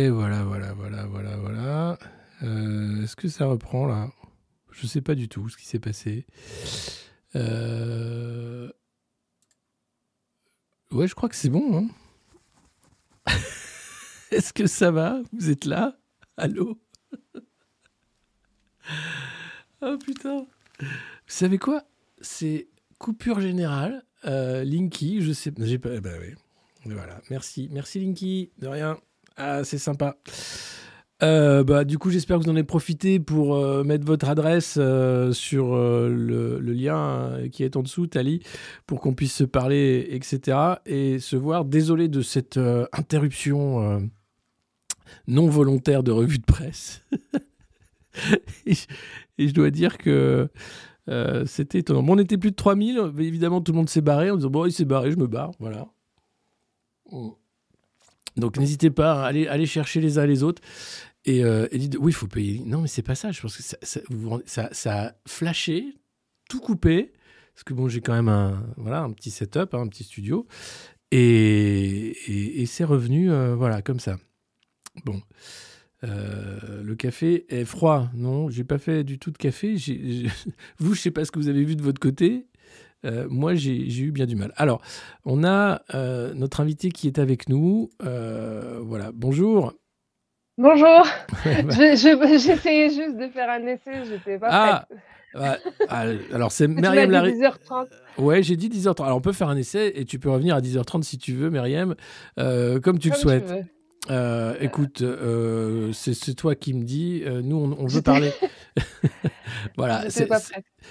Et voilà, voilà, voilà, voilà, voilà. Euh, Est-ce que ça reprend là? Je sais pas du tout ce qui s'est passé. Euh, Ouais, je crois que c'est bon. hein. Est-ce que ça va? Vous êtes là? Allô? Oh putain. Vous savez quoi? C'est coupure générale. Euh, Linky, je sais. Pas. Bah oui. Voilà. Merci, merci Linky. De rien. Ah, c'est sympa. Euh, bah, du coup, j'espère que vous en avez profité pour euh, mettre votre adresse euh, sur le, lien qui est en dessous, Tali, pour qu'on puisse se parler, etc. et se voir. Désolé de cette interruption non volontaire de revue de presse. et, je, dois dire que c'était étonnant. On était plus de 3000. mais Évidemment, tout le monde s'est barré en disant Bon, il s'est barré, je me barre. Voilà. Donc, n'hésitez pas à aller, chercher les uns les autres. Et, euh, dites Oui, il faut payer. Non, mais c'est pas ça. Je pense que ça, ça, ça, ça a flashé, tout coupé. Parce que bon, j'ai quand même un, voilà, un petit setup, hein, un petit studio. Et, et, c'est revenu, euh, voilà, comme ça. Bon. Euh, le café est froid. Non, j'ai pas fait du tout de café. Vous, je sais pas ce que vous avez vu de votre côté. Euh, moi, j'ai eu bien du mal. Alors, on a euh, notre invité qui est avec nous. Euh, voilà, bonjour. Bonjour, Ouais, bah, Je- je- j'essayais juste de faire un essai, j'étais pas Ah, prête. bah, ah, alors, c'est Myriam Larry. 10h30. Ouais, j'ai dit 10h30. Alors, on peut faire un essai et tu peux revenir à 10h30 si tu veux, Myriam, comme tu le souhaites. Euh, écoute, euh, c'est c'est toi qui me dis. euh, nous, on, on veut parler. voilà,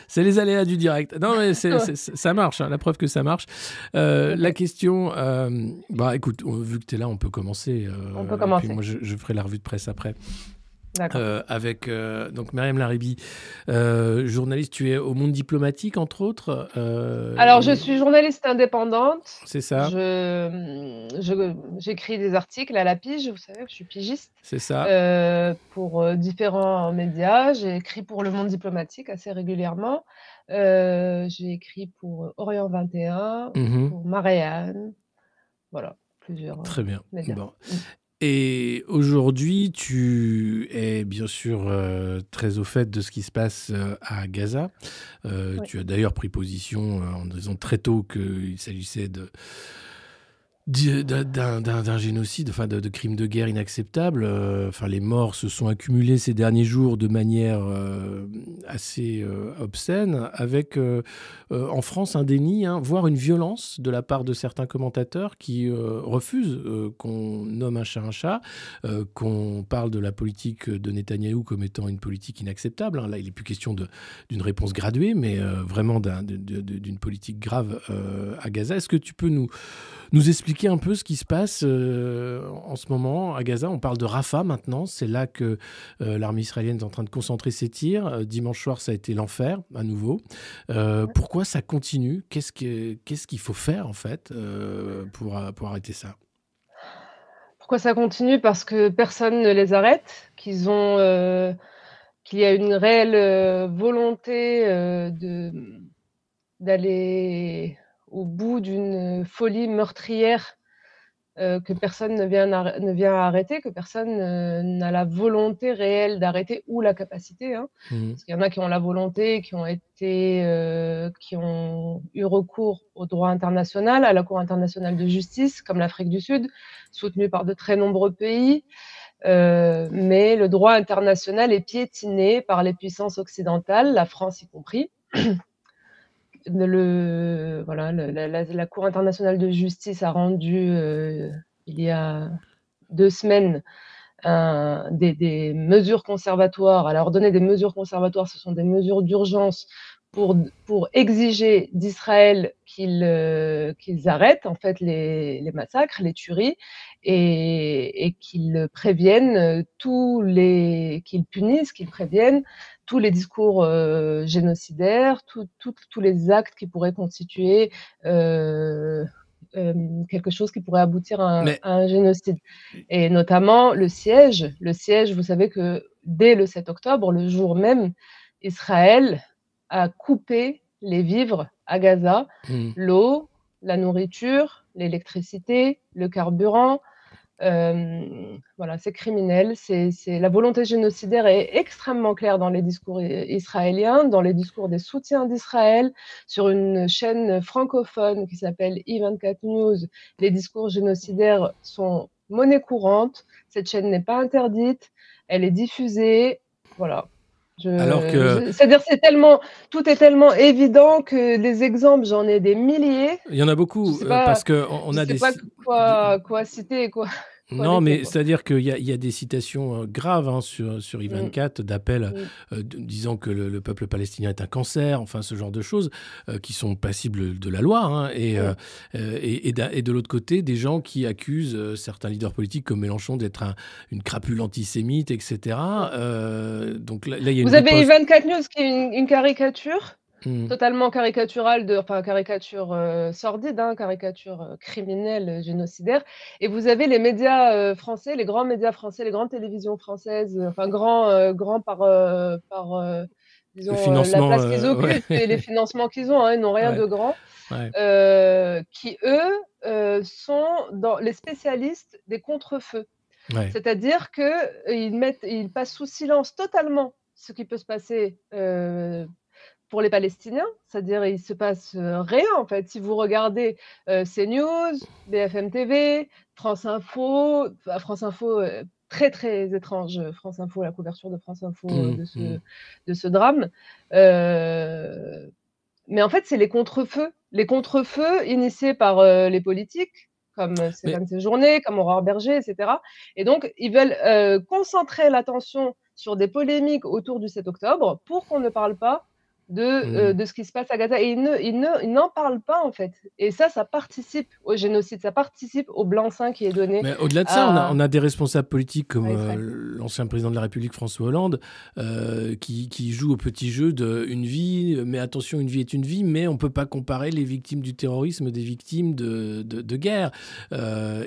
c'est les aléas du direct. Non, mais c'est- Ouais. c'est- c'est- ça marche, hein, la preuve que ça marche. La question, bah écoute, vu que tu es là, on peut commencer. On peut commencer. Puis moi, je, je ferai la revue de presse après. Euh, avec euh, donc Myriam Laribi, euh, journaliste, tu es au monde diplomatique, entre autres. Alors, je suis journaliste indépendante. C'est ça, Je, je- j'écris des articles à la pige, vous savez, je suis pigiste, c'est ça. pour différents médias. J'ai écrit pour Le Monde diplomatique assez régulièrement. J'ai écrit pour Orient 21, Mhm. pour Marianne. Voilà, plusieurs. Très bien. médias. Bon. Et aujourd'hui, tu es bien sûr euh, très au fait de ce qui se passe euh, à Gaza. Euh. Tu as d'ailleurs pris position en disant très tôt qu'il s'agissait de d'un- génocide, enfin de, crimes de guerre inacceptables. Euh, Enfin, les morts se sont accumulés ces derniers jours de manière euh, assez euh, obscène, avec en France un déni, hein, voire une violence de la part de certains commentateurs qui refusent qu'on nomme un chat un chat, qu'on parle de la politique de Netanyahou comme étant une politique inacceptable. hein. Là, il n'est plus question d'une réponse graduée, mais vraiment d'une politique grave à Gaza. Est-ce que tu peux nous, nous expliquer un peu ce qui se passe euh, en ce moment à Gaza On parle de Rafah maintenant, c'est là que euh, l'armée israélienne est en train de concentrer ses tirs. Euh, dimanche soir, ça a été l'enfer à nouveau. Euh, pourquoi ça continue? Qu'est-ce que- qu'est-ce qu'il faut faire en fait pour, pour arrêter ça? Pourquoi ça continue? Parce que personne ne les arrête, qu'ils ont, qu'il y a une réelle volonté de, d'aller au bout d'une folie meurtrière euh, que personne ne vient, ne vient arrêter, que personne euh, n'a la volonté réelle d'arrêter ou la capacité. hein. Mhm. Parce qu'il y en a qui ont la volonté, qui ont été, euh, qui ont eu recours au droit international, à la Cour internationale de justice, comme l'Afrique du Sud, soutenue par de très nombreux pays. Mais le droit international est piétiné par les puissances occidentales, la France y compris. Le, voilà, la, Cour internationale de justice a rendu euh, il y a deux semaines des, des mesures conservatoires. Elle a ordonné des mesures conservatoires, ce sont des mesures d'urgence pour, pour exiger d'Israël qu'ils euh, qu'ils arrêtent en fait les, les massacres, les tueries, et, et qu'ils préviennent euh, tous les, qu'ils punissent, qu'ils préviennent tous les discours euh, génocidaires, tous les actes qui pourraient constituer euh, euh, quelque chose qui pourrait aboutir à un, Mais- à un génocide. Et notamment le siège. Le siège, vous savez que dès le 7 octobre, le jour même, Israël a coupé les vivres à Gaza, Mhm. l'eau, la nourriture, l'électricité, le carburant, Euh, voilà, c'est criminel. C'est la volonté génocidaire est extrêmement claire dans les discours israéliens, dans les discours des soutiens d'Israël, sur une chaîne francophone qui s'appelle E24 News. Les discours génocidaires sont monnaie courante. Cette chaîne n'est pas interdite. Elle est diffusée. Voilà. Alors que... C'est-à-dire, c'est tellement, tout est tellement évident que les exemples, j'en ai des milliers. Il y en a beaucoup, euh, parce qu'on on a sais des. Pas quoi, quoi citer, quoi. Non, mais c'est-à-dire qu'il y, y, a des citations euh, graves hein, sur, sur I24 mm. d'appels mm. euh, disant que le, peuple palestinien est un cancer, enfin ce genre de choses euh, qui sont passibles de la loi. Hein, et, mm. et, et, de l'autre côté, des gens qui accusent certains leaders politiques comme Mélenchon d'être un, une crapule antisémite, etc. donc là, il y a Vous avez I24 News qui est une caricature? Mmh. totalement caricatural, de, enfin caricature euh, sordide, hein, caricature euh, criminelle, euh, génocidaire. Et vous avez les médias français, les grands médias français, les grandes télévisions françaises, enfin grands, grands par, par disons, la place qu'ils occupent et les financements qu'ils ont, hein, ils n'ont rien de grand, qui eux sont dans les spécialistes des contre-feux. C'est-à-dire qu'ils mettent, ils passent sous silence totalement ce qui peut se passer pour les Palestiniens, c'est-à-dire il se passe euh, rien en fait. Si vous regardez euh, CNews, BFM TV, France Info, France Info euh, très très étrange, France Info, la couverture de France Info mmh, de, ce, mmh. de, ce, drame. mais en fait, c'est les contre-feux, les contre-feux initiés par les politiques comme Stéphane Séjourné, comme Aurore Berger, etc. Et donc, ils veulent concentrer l'attention sur des polémiques autour du 7 octobre pour qu'on ne parle pas de, euh, mmh. de ce qui se passe à Gaza. Et ils n'en il n'en parlent pas, en fait. Et ça, ça participe au génocide, ça participe au blanc-seing qui est donné. Mais au-delà de ça, on, a, on, a, des responsables politiques comme euh, l'ancien président de la République, François Hollande, euh, qui, qui joue au petit jeu de une vie, mais attention, une vie est une vie, mais on ne peut pas comparer les victimes du terrorisme des victimes de, de, guerre.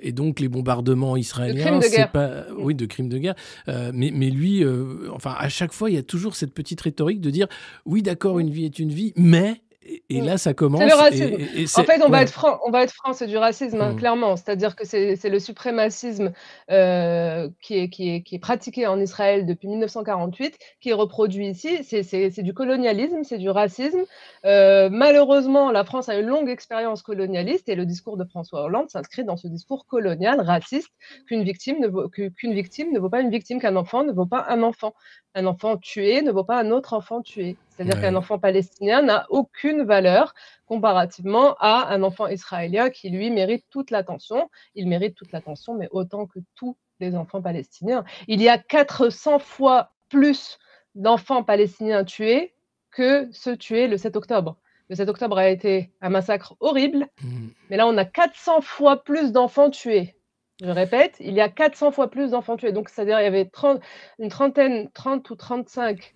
et donc, les bombardements israéliens, c'est pas. Oui, de crimes de guerre. mais, mais lui, enfin, à chaque fois, il y a toujours cette petite rhétorique de dire oui, d'accord, une vie est une vie, mais et, là, ça commence. C'est le racisme. en fait, on, va être franc, on va être franc, c'est du racisme, hein, mmh. clairement. C'est-à-dire que c'est le suprémacisme euh, qui, est, qui, est, qui, est, pratiqué en Israël depuis 1948, qui est reproduit ici. C'est du colonialisme, c'est du racisme. Euh, malheureusement, la France a une longue expérience colonialiste et le discours de François Hollande s'inscrit dans ce discours colonial, raciste, qu'une victime, ne vaut, qu'une victime ne vaut pas une victime, qu'un enfant ne vaut pas un enfant. Un enfant tué ne vaut pas un autre enfant tué. C'est-à-dire qu'un enfant palestinien n'a aucune valeur comparativement à un enfant israélien qui, lui, mérite toute l'attention. Il mérite toute l'attention, mais autant que tous les enfants palestiniens. Il y a 400 fois plus d'enfants palestiniens tués que ceux tués le 7 octobre. Le 7 octobre a été un massacre horrible, mmh. mais là, on a 400 fois plus d'enfants tués. Je répète, il y a 400 fois plus d'enfants tués. Donc, c'est-à-dire il y avait 30, une trentaine, 30 ou 35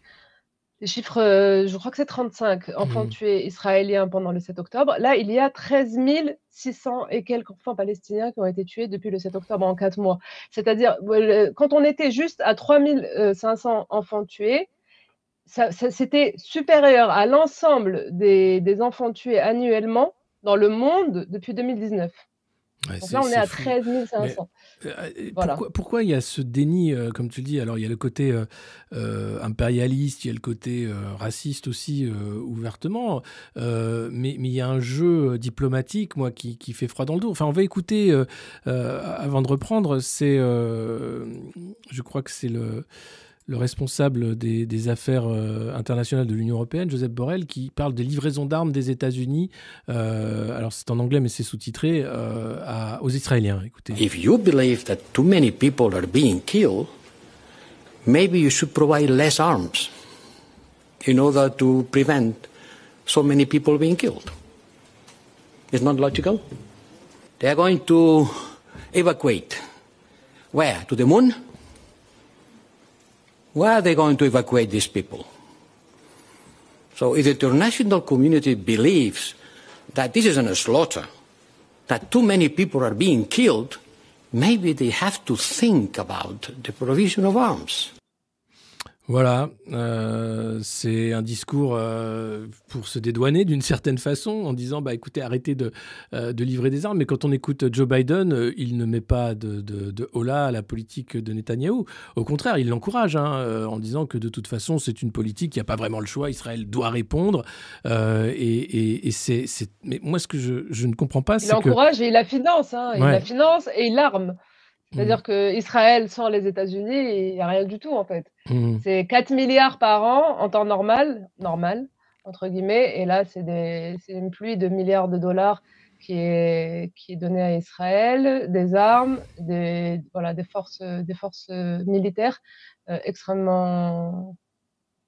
les chiffres, euh, je crois que c'est 35 enfants mmh. tués israéliens pendant le 7 octobre. Là, il y a 13 600 et quelques enfants palestiniens qui ont été tués depuis le 7 octobre en 4 mois. C'est-à-dire, quand on était juste à 3 500 enfants tués, c'était supérieur à l'ensemble des, des enfants tués annuellement dans le monde depuis 2019. Donc là, on est, à 13 500. Euh, pourquoi, il y a ce déni, euh, comme tu le dis? Alors, il y a le côté euh, impérialiste, il y a le côté raciste aussi, ouvertement, mais, il y a un jeu diplomatique, moi, qui, qui, fait froid dans le dos. Enfin, on va écouter, avant de reprendre, c'est, je crois que c'est le le responsable des, affaires euh, internationales de l'Union européenne, Joseph Borrell, qui parle des livraisons d'armes des États-Unis. Euh, alors c'est en anglais, mais c'est sous-titré euh, aux Israéliens. Écoutez. If you believe that too many people are being killed, maybe you should provide less arms in order to prevent so many people being killed. It's not logical. They are going to evacuate. Where? To the moon? Where are they going to evacuate these people? So if the international community believes that this is a slaughter, that too many people are being killed, maybe they have to think about the provision of arms. Voilà, euh, c'est un discours euh, pour se dédouaner d'une certaine façon en disant bah écoutez arrêtez de, euh, de livrer des armes. Mais quand on écoute Joe Biden, il ne met pas de, de, de holà à la politique de Netanyahou. Au contraire, il l'encourage hein, en disant que de toute façon c'est une politique, il n'y a pas vraiment le choix. Israël doit répondre. Et et, et c'est, mais moi ce que je, je ne comprends pas, Il c'est que encourage et il la finance, hein, il la finance et il l'arme. Mm. C'est-à-dire que Israël sans les États-Unis, il n'y a rien du tout en fait. Hmm. C'est 4 milliards par an en temps normal, normal, entre guillemets, et là, c'est une pluie de milliards de dollars qui est, qui est donnée à Israël, des armes, des, voilà, des forces, des forces euh, militaires euh, extrêmement.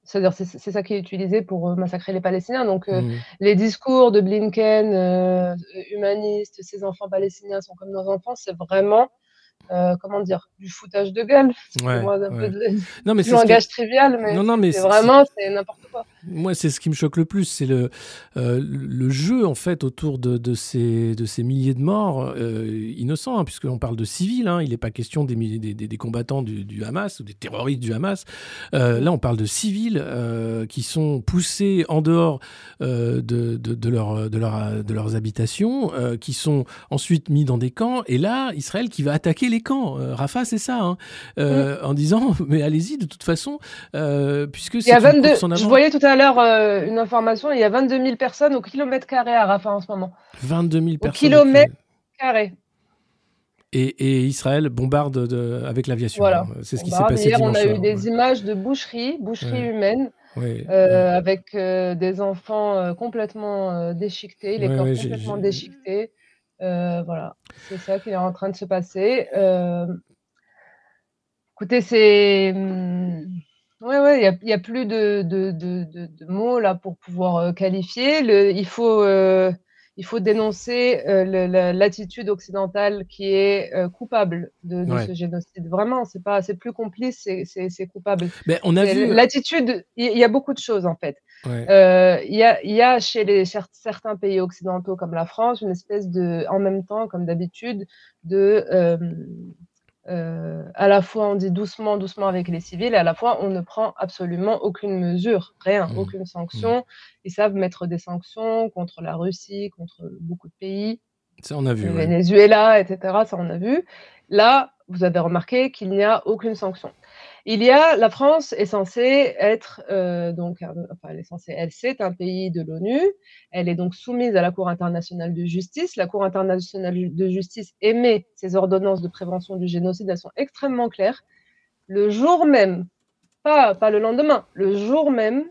C'est-à-dire, c'est c'est ça qui est utilisé pour euh, massacrer les Palestiniens. Donc, euh, Hmm. les discours de Blinken, euh, humanistes, ces enfants palestiniens sont comme nos enfants, c'est vraiment, euh, comment dire, du foutage de gueule. Ouais, un ouais. peu de, Non mais du langage trivial, mais non non mais c'est vraiment, c'est n'importe quoi. Moi, c'est ce qui me choque le plus, c'est le, euh, le jeu en fait autour de, de ces, de ces milliers de morts euh, innocents, hein, puisqu'on parle de civils. hein, il n'est pas question des, des, des- des combattants du, du Hamas ou des terroristes du Hamas. Là, on parle de civils qui sont poussés en dehors de, de, de, leur, de, leur, de leurs habitations, qui sont ensuite mis dans des camps. Et là, Israël qui va attaquer les camps. Euh, Rafa, c'est ça, hein, euh, en disant mais allez-y de toute façon, euh, puisque c'est a une 22, course en je voyais tout à l'heure une information, il y a 22 000 personnes au kilomètre carré à Rafah en ce moment. 22 000 Au personnes. kilomètre carré. Et, et Israël bombarde de- avec l'aviation. Voilà. hein. C'est ce qui s'est bah, passé Hier, on a eu des images de boucheries, boucheries Ouais. humaines, Ouais. Euh, avec euh, des enfants euh, complètement déchiquetés, les corps complètement déchiquetés. Euh, voilà, c'est ça qui est en train de se passer. Euh, Écoutez, c'est. Ouais, ouais, il y a, il y a plus de, de, de, mots là pour pouvoir euh, qualifier. Le, il, faut, euh, il faut dénoncer euh, l'attitude occidentale qui est euh, coupable de, Ouais. ce génocide. Vraiment, c'est pas, c'est plus complice, c'est- coupable. Mais on a vu. L'attitude, il il y a beaucoup de choses en fait. Ouais. Euh, Il y, a, il y a chez les, cer- certains pays occidentaux comme la France une espèce de, en même temps, comme d'habitude, de euh, euh, à la fois on dit doucement, doucement avec les civils, et à la fois on ne prend absolument aucune mesure, rien, Mhm. aucune sanction. Ils savent mettre des sanctions contre la Russie, contre beaucoup de pays, Ça, on a vu. le ouais. Venezuela, etc. Ça, on a vu. Là, vous avez remarqué qu'il n'y a aucune sanction. Il y a, la France est censée être, euh, donc, enfin, elle est censée, elle, c'est un pays de l'ONU. Elle est donc soumise à la Cour internationale de justice. La Cour internationale de justice émet ses ordonnances de prévention du génocide. Elles sont extrêmement claires. Le jour même, pas, pas le lendemain, le jour même,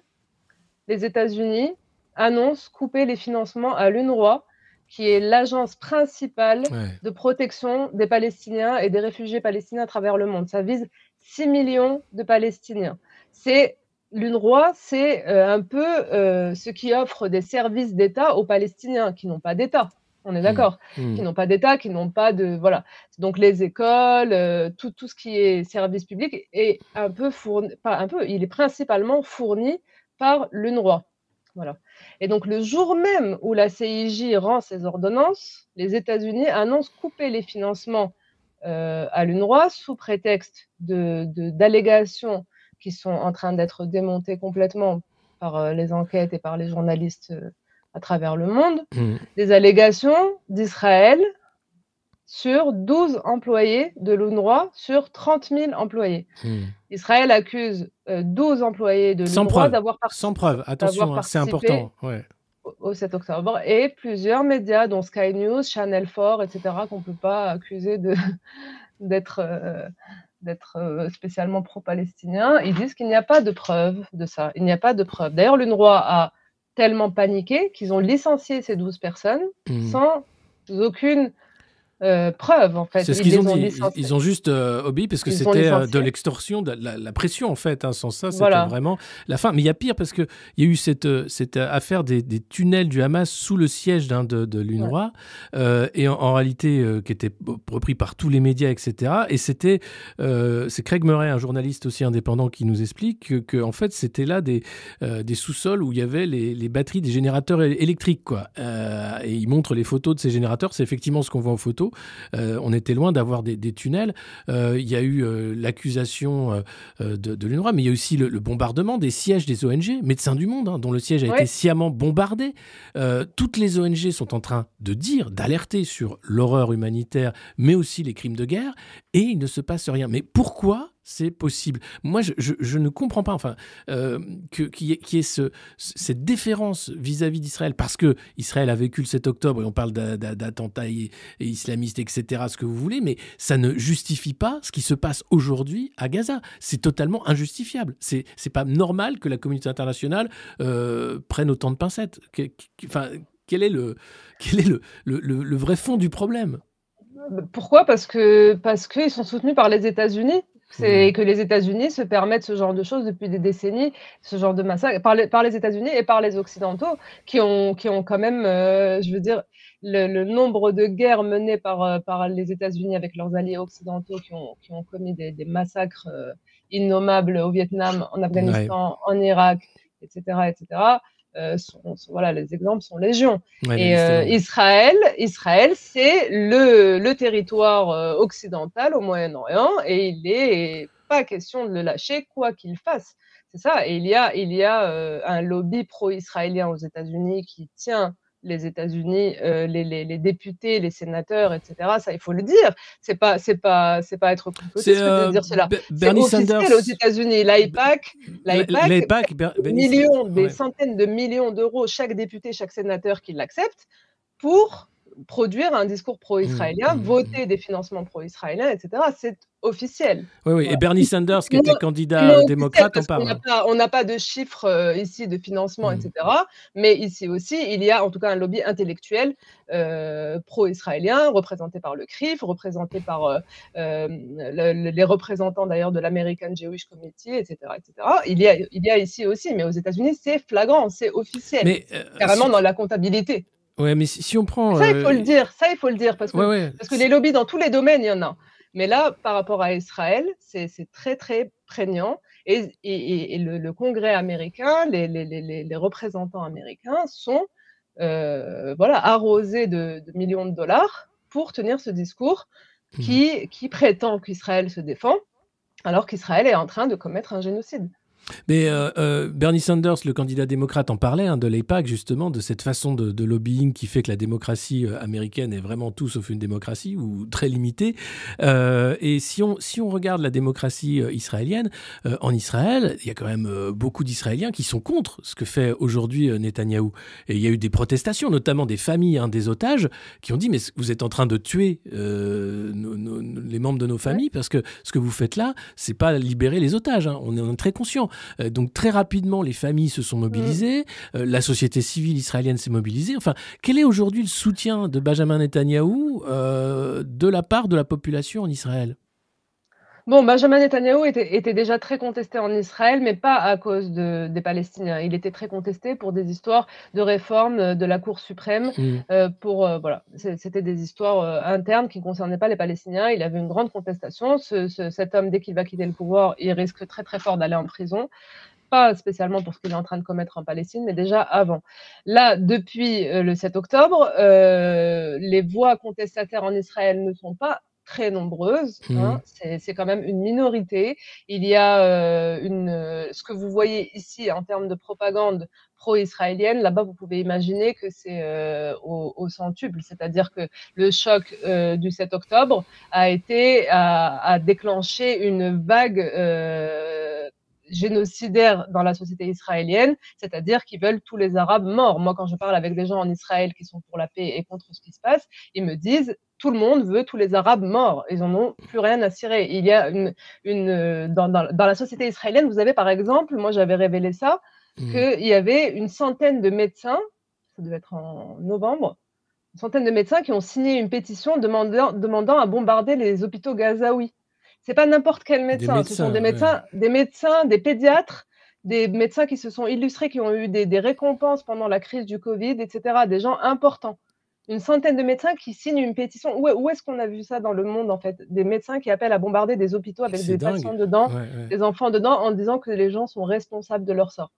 les États-Unis annoncent couper les financements à l'UNRWA, qui est l'agence principale Ouais. de protection des Palestiniens et des réfugiés palestiniens à travers le monde. Ça vise 6 millions de Palestiniens. C'est l'UNRWA, c'est euh, un peu euh, ce qui offre des services d'État aux Palestiniens qui n'ont pas d'État. On est d'accord Hmm. qui n'ont pas d'État, qui n'ont pas de voilà. Donc les écoles, euh, tout, tout ce qui est service public est un peu fourni, pas un peu, il est principalement fourni par l'UNRWA. Voilà. Et donc le jour même où la CIJ rend ses ordonnances, les États-Unis annoncent couper les financements à l'UNRWA sous prétexte de de- d'allégations qui sont en train d'être démontées complètement par euh, les enquêtes et par les journalistes euh, à travers le monde Hmm. des allégations d'Israël sur 12 employés de l'UNRWA sur 30 000 employés. Hmm. Israël accuse euh, 12 employés de l'UNRWA d'avoir participé Sans preuve. Attention, hein, c'est important. Ouais. Au- au 7 octobre et plusieurs médias, dont Sky News, Channel 4, etc., qu'on ne peut pas accuser de- d'être euh, d'être euh, spécialement pro-palestinien. Ils disent qu'il n'y a pas de preuve de ça. Il n'y a pas de preuve. D'ailleurs, l'UNRWA a tellement paniqué qu'ils ont licencié ces 12 personnes Hmm. sans aucune euh, preuve en fait. C'est ce Ils qu'ils ont dit. Ils, ont juste euh, obéi parce que c'était euh, de l'extorsion, de la, la pression en fait. hein. Sans ça, c'était Voilà. vraiment la fin. Mais il y a pire parce qu'il y a eu cette, euh, cette affaire des, des tunnels du Hamas sous le siège de, de l'UNRWA et en, en réalité qui était repris par tous les médias, etc. Et c'était c'est Craig Murray, un journaliste aussi indépendant, qui nous explique que, que, en fait c'était là des, des sous-sols où il y avait les, les batteries des générateurs électriques quoi. Et il montre les photos de ces générateurs. C'est effectivement ce qu'on voit en photo. Euh, on était loin d'avoir des, des tunnels. Euh, Il y a eu euh, l'accusation de, de l'UNRWA, mais il y a aussi le, le bombardement des sièges des ONG, Médecins du Monde, hein, dont le siège a Ouais. été sciemment bombardé. Toutes les ONG sont en train de dire, d'alerter sur l'horreur humanitaire, mais aussi les crimes de guerre, et il ne se passe rien. Mais pourquoi c'est possible Moi, je, ne comprends pas, enfin, euh, qu'il y ait, cette déférence vis-à-vis d'Israël, parce que Israël a vécu le 7 octobre, et on parle d'a- d'a- d'attentats islamistes, etc., ce que vous voulez, mais ça ne justifie pas ce qui se passe aujourd'hui à Gaza. C'est totalement injustifiable. C'est pas normal que la communauté internationale euh, prenne autant de pincettes. Quel est le vrai fond du problème? Pourquoi? Parce que parce qu'ils sont soutenus par les États-Unis. C'est que les États-Unis se permettent ce genre de choses depuis des décennies, ce genre de massacre, par les, par les États-Unis et par les Occidentaux, qui ont, qui ont quand même, euh, je veux dire, le, le nombre de guerres menées par, euh, par les États-Unis avec leurs alliés occidentaux qui ont, qui ont commis des, des massacres euh, innommables au Vietnam, en Afghanistan, en Irak, etc., etc. euh, sont, sont- voilà, les exemples sont légion. Ouais, Et euh. Israël, Israël, c'est le, le territoire euh, occidental au Moyen-Orient et il est pas question de le lâcher quoi qu'il fasse. C'est ça. Et il y a, il y a un lobby pro-israélien aux États-Unis qui tient les États-Unis, euh, les, les, les députés, les sénateurs, etc. Ça, il faut le dire. C'est pas, c'est pas, c'est pas être complotiste de euh, dire cela. Bernie Sanders. aux États-Unis. Bernie- millions, des ouais. centaines de millions d'euros chaque député, chaque sénateur qui l'accepte pour produire un discours pro-israélien, Mmh, mmh, voter des financements pro-israéliens, etc. C'est officiel. Oui, oui. Et. Bernie Sanders, qui était candidat démocrate, qu'on parle. hein. on n'a pas de chiffres euh, ici de financement, etc. Mais ici aussi, il y a en tout cas un lobby intellectuel euh, pro-israélien, représenté par le CRIF, représenté par euh, le- le- les représentants d'ailleurs de l'American Jewish Committee, etc., etc. Il y a, il y a ici aussi, mais aux États-Unis, c'est flagrant, c'est officiel, Mais, carrément dans la comptabilité. Ouais, mais si, si on prend. Ça, il faut euh, le dire, ça, il faut le dire, parce que Ouais, ouais. parce que les lobbies dans tous les domaines, il y en a. Mais là, par rapport à Israël, c'est très, très prégnant. Et, et- et- le, le Congrès américain, les, les- les- les- représentants américains sont euh, voilà, arrosés de, de millions de dollars pour tenir ce discours Mhm. qui, qui prétend qu'Israël se défend, alors qu'Israël est en train de commettre un génocide. Mais euh, euh, Bernie Sanders, le candidat démocrate, en parlait hein, de l'AIPAC, justement, de cette façon de, de lobbying qui fait que la démocratie euh, américaine est vraiment tout sauf une démocratie, ou très limitée. Euh, et si on, si on regarde la démocratie israélienne, en Israël, il y a quand même beaucoup d'Israéliens qui sont contre ce que fait aujourd'hui Netanyahou. Et il y a eu des protestations, notamment des familles hein, des otages, qui ont dit, mais vous êtes en train de tuer nos- nos- les membres de nos familles, parce que ce que vous faites là, c'est pas libérer les otages. hein. On est on est très conscient. Euh, donc très rapidement, les familles se sont mobilisées, euh, la société civile israélienne s'est mobilisée. Enfin, quel est aujourd'hui le soutien de Benjamin Netanyahou euh, de la part de la population en Israël? Bon, Benjamin Netanyahou était, était déjà très contesté en Israël, mais pas à cause de- des Palestiniens. Il était très contesté pour des histoires de réforme euh, de la Cour suprême. Mm. euh, pour euh, voilà, c'était des histoires euh, internes qui ne concernaient pas les Palestiniens. Il avait une grande contestation. Ce- ce- cet homme, dès qu'il va quitter le pouvoir, il risque très très fort d'aller en prison. Pas spécialement pour ce qu'il est en train de commettre en Palestine, mais déjà avant. Là, depuis le 7 octobre, euh, les voix contestataires en Israël ne sont pas très nombreuses. hein. Mhm. C'est quand même une minorité. Il y a euh, une, euh, ce que vous voyez ici en termes de propagande pro-israélienne. Là-bas, vous pouvez imaginer que c'est euh, au, au centuple, c'est-à-dire que le choc euh, du 7 octobre a été a, a déclenché une vague euh, génocidaire dans la société israélienne, c'est-à-dire qu'ils veulent tous les Arabes morts. Moi, quand je parle avec des gens en Israël qui sont pour la paix et contre ce qui se passe, ils me disent tout le monde veut tous les Arabes morts. Ils en ont plus rien à cirer. Il y a une, une dans, dans, dans la société israélienne, vous avez par exemple, moi j'avais révélé ça, Mm. qu'il y avait une centaine de médecins, ça devait être en novembre, une centaine de médecins qui ont signé une pétition demandant, demandant à bombarder les hôpitaux gazaouis. C'est pas n'importe quel médecin, ce sont médecins, des ouais. médecins, des médecins, des pédiatres, des médecins qui se sont illustrés, qui ont eu des, des récompenses pendant la crise du Covid, etc. Des gens importants. Une centaine de médecins qui signent une pétition. Où, où est-ce qu'on a vu ça dans le monde, en fait? Des médecins qui appellent à bombarder des hôpitaux avec des dingue. patients dedans, Ouais, ouais. des enfants dedans, en disant que les gens sont responsables de leur sort.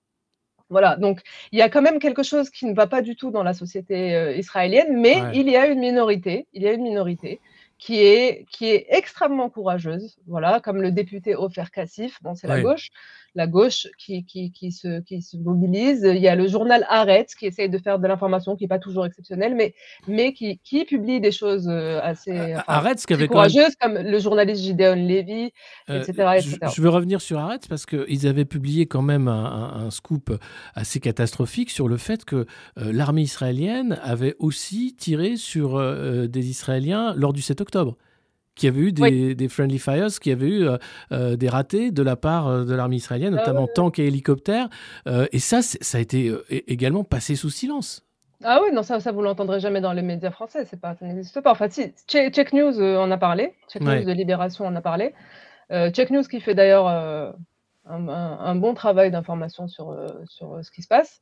Voilà, donc il y a quand même quelque chose qui ne va pas du tout dans la société euh, israélienne, mais Ouais. il y a une minorité, il y a une minorité qui est, qui est extrêmement courageuse, voilà, comme le député Ofer Kassif, bon, c'est la gauche, la gauche qui, qui, qui, se, qui se mobilise. Il y a le journal Haaretz qui essaye de faire de l'information qui n'est pas toujours exceptionnelle, mais, mais qui, qui publie des choses euh, assez enfin, Arrête, qui avait même courageuses, comme le journaliste Gideon Levy, Euh, etc., je, etc. je veux revenir sur Arrête parce qu'ils avaient publié quand même un, un- un scoop assez catastrophique sur le fait que euh, l'armée israélienne avait aussi tiré sur euh, des Israéliens lors du 7 octobre. Qui avait eu des, des friendly fires, qui avait eu euh, euh, des ratés de la part euh, de l'armée israélienne, Ah notamment tanks et hélicoptères. Et ça, ça a été également passé sous silence. Ah oui, non, ça, ça vous l'entendrez jamais dans les médias français, c'est pas, ça n'existe pas. Enfin, si, Che- Check News en a parlé, Check Ouais. News de Libération en a parlé. Check News qui fait d'ailleurs un, un- un bon travail d'information sur, sur ce qui se passe.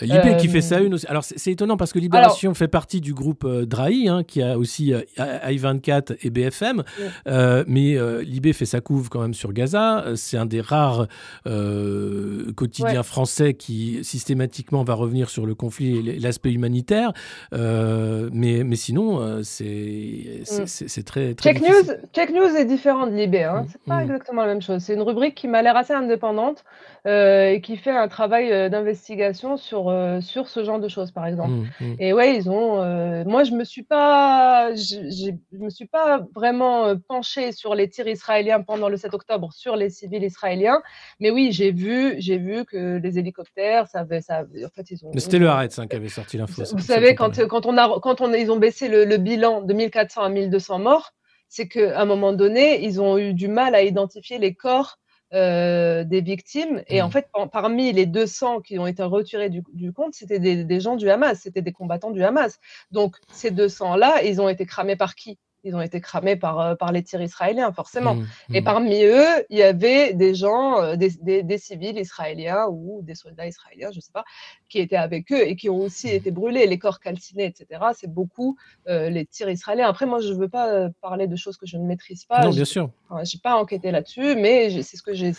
Libé qui Euh, fait ça une aussi. Alors c'est étonnant parce que Libération fait partie du groupe euh, Drahi, hein, qui a aussi euh, I24 et BFM, Euh, mais euh, Libé fait sa couve quand même sur Gaza. Euh, C'est un des rares euh, quotidiens Ouais. français qui systématiquement va revenir sur le conflit et l'aspect humanitaire. Euh, mais, mais sinon, euh, c'est c'est- Mm. c'est- c'est très, très Check difficile. News, Check News est différent de Libé, hein. Mm, c'est pas mm. exactement la même chose. C'est une rubrique qui m'a l'air assez indépendante euh, et qui fait un travail euh, d'investigation sur, euh, sur ce genre de choses, par exemple. Mm, mm. Et ouais, ils ont. euh, moi, je me suis pas, je me suis pas vraiment euh, penchée sur les tirs israéliens pendant le 7 octobre sur les civils israéliens, mais oui, j'ai vu, j'ai vu que les hélicoptères, ça avait, ça, en fait, ils ont. Mais c'était le Haaretz hein, qui avait sorti l'info. Vous, savez, quand, quand on a, quand on, ils ont baissé le, le bilan de 1400 à 1200 morts, c'est qu'à un moment donné, ils ont eu du mal à identifier les corps euh, des victimes. Et Mm. en fait, par- parmi les 200 qui ont été retirés du, du compte, c'était des, des gens du Hamas, c'était des combattants du Hamas. Donc, ces 200-là, ils ont été cramés par qui? Ils ont été cramés par, euh, par les tirs israéliens, forcément. Mm, Et mm. parmi eux, il y avait des gens, euh, des, des- des civils israéliens ou des soldats israéliens, je ne sais pas, qui étaient avec eux et qui ont aussi été brûlés, les corps calcinés, etc. C'est beaucoup euh, les tirs israéliens. Après, moi, je ne veux pas parler de choses que je ne maîtrise pas. Non, Je bien sûr. n'ai pas enquêté là-dessus, mais c'est ce que j'ai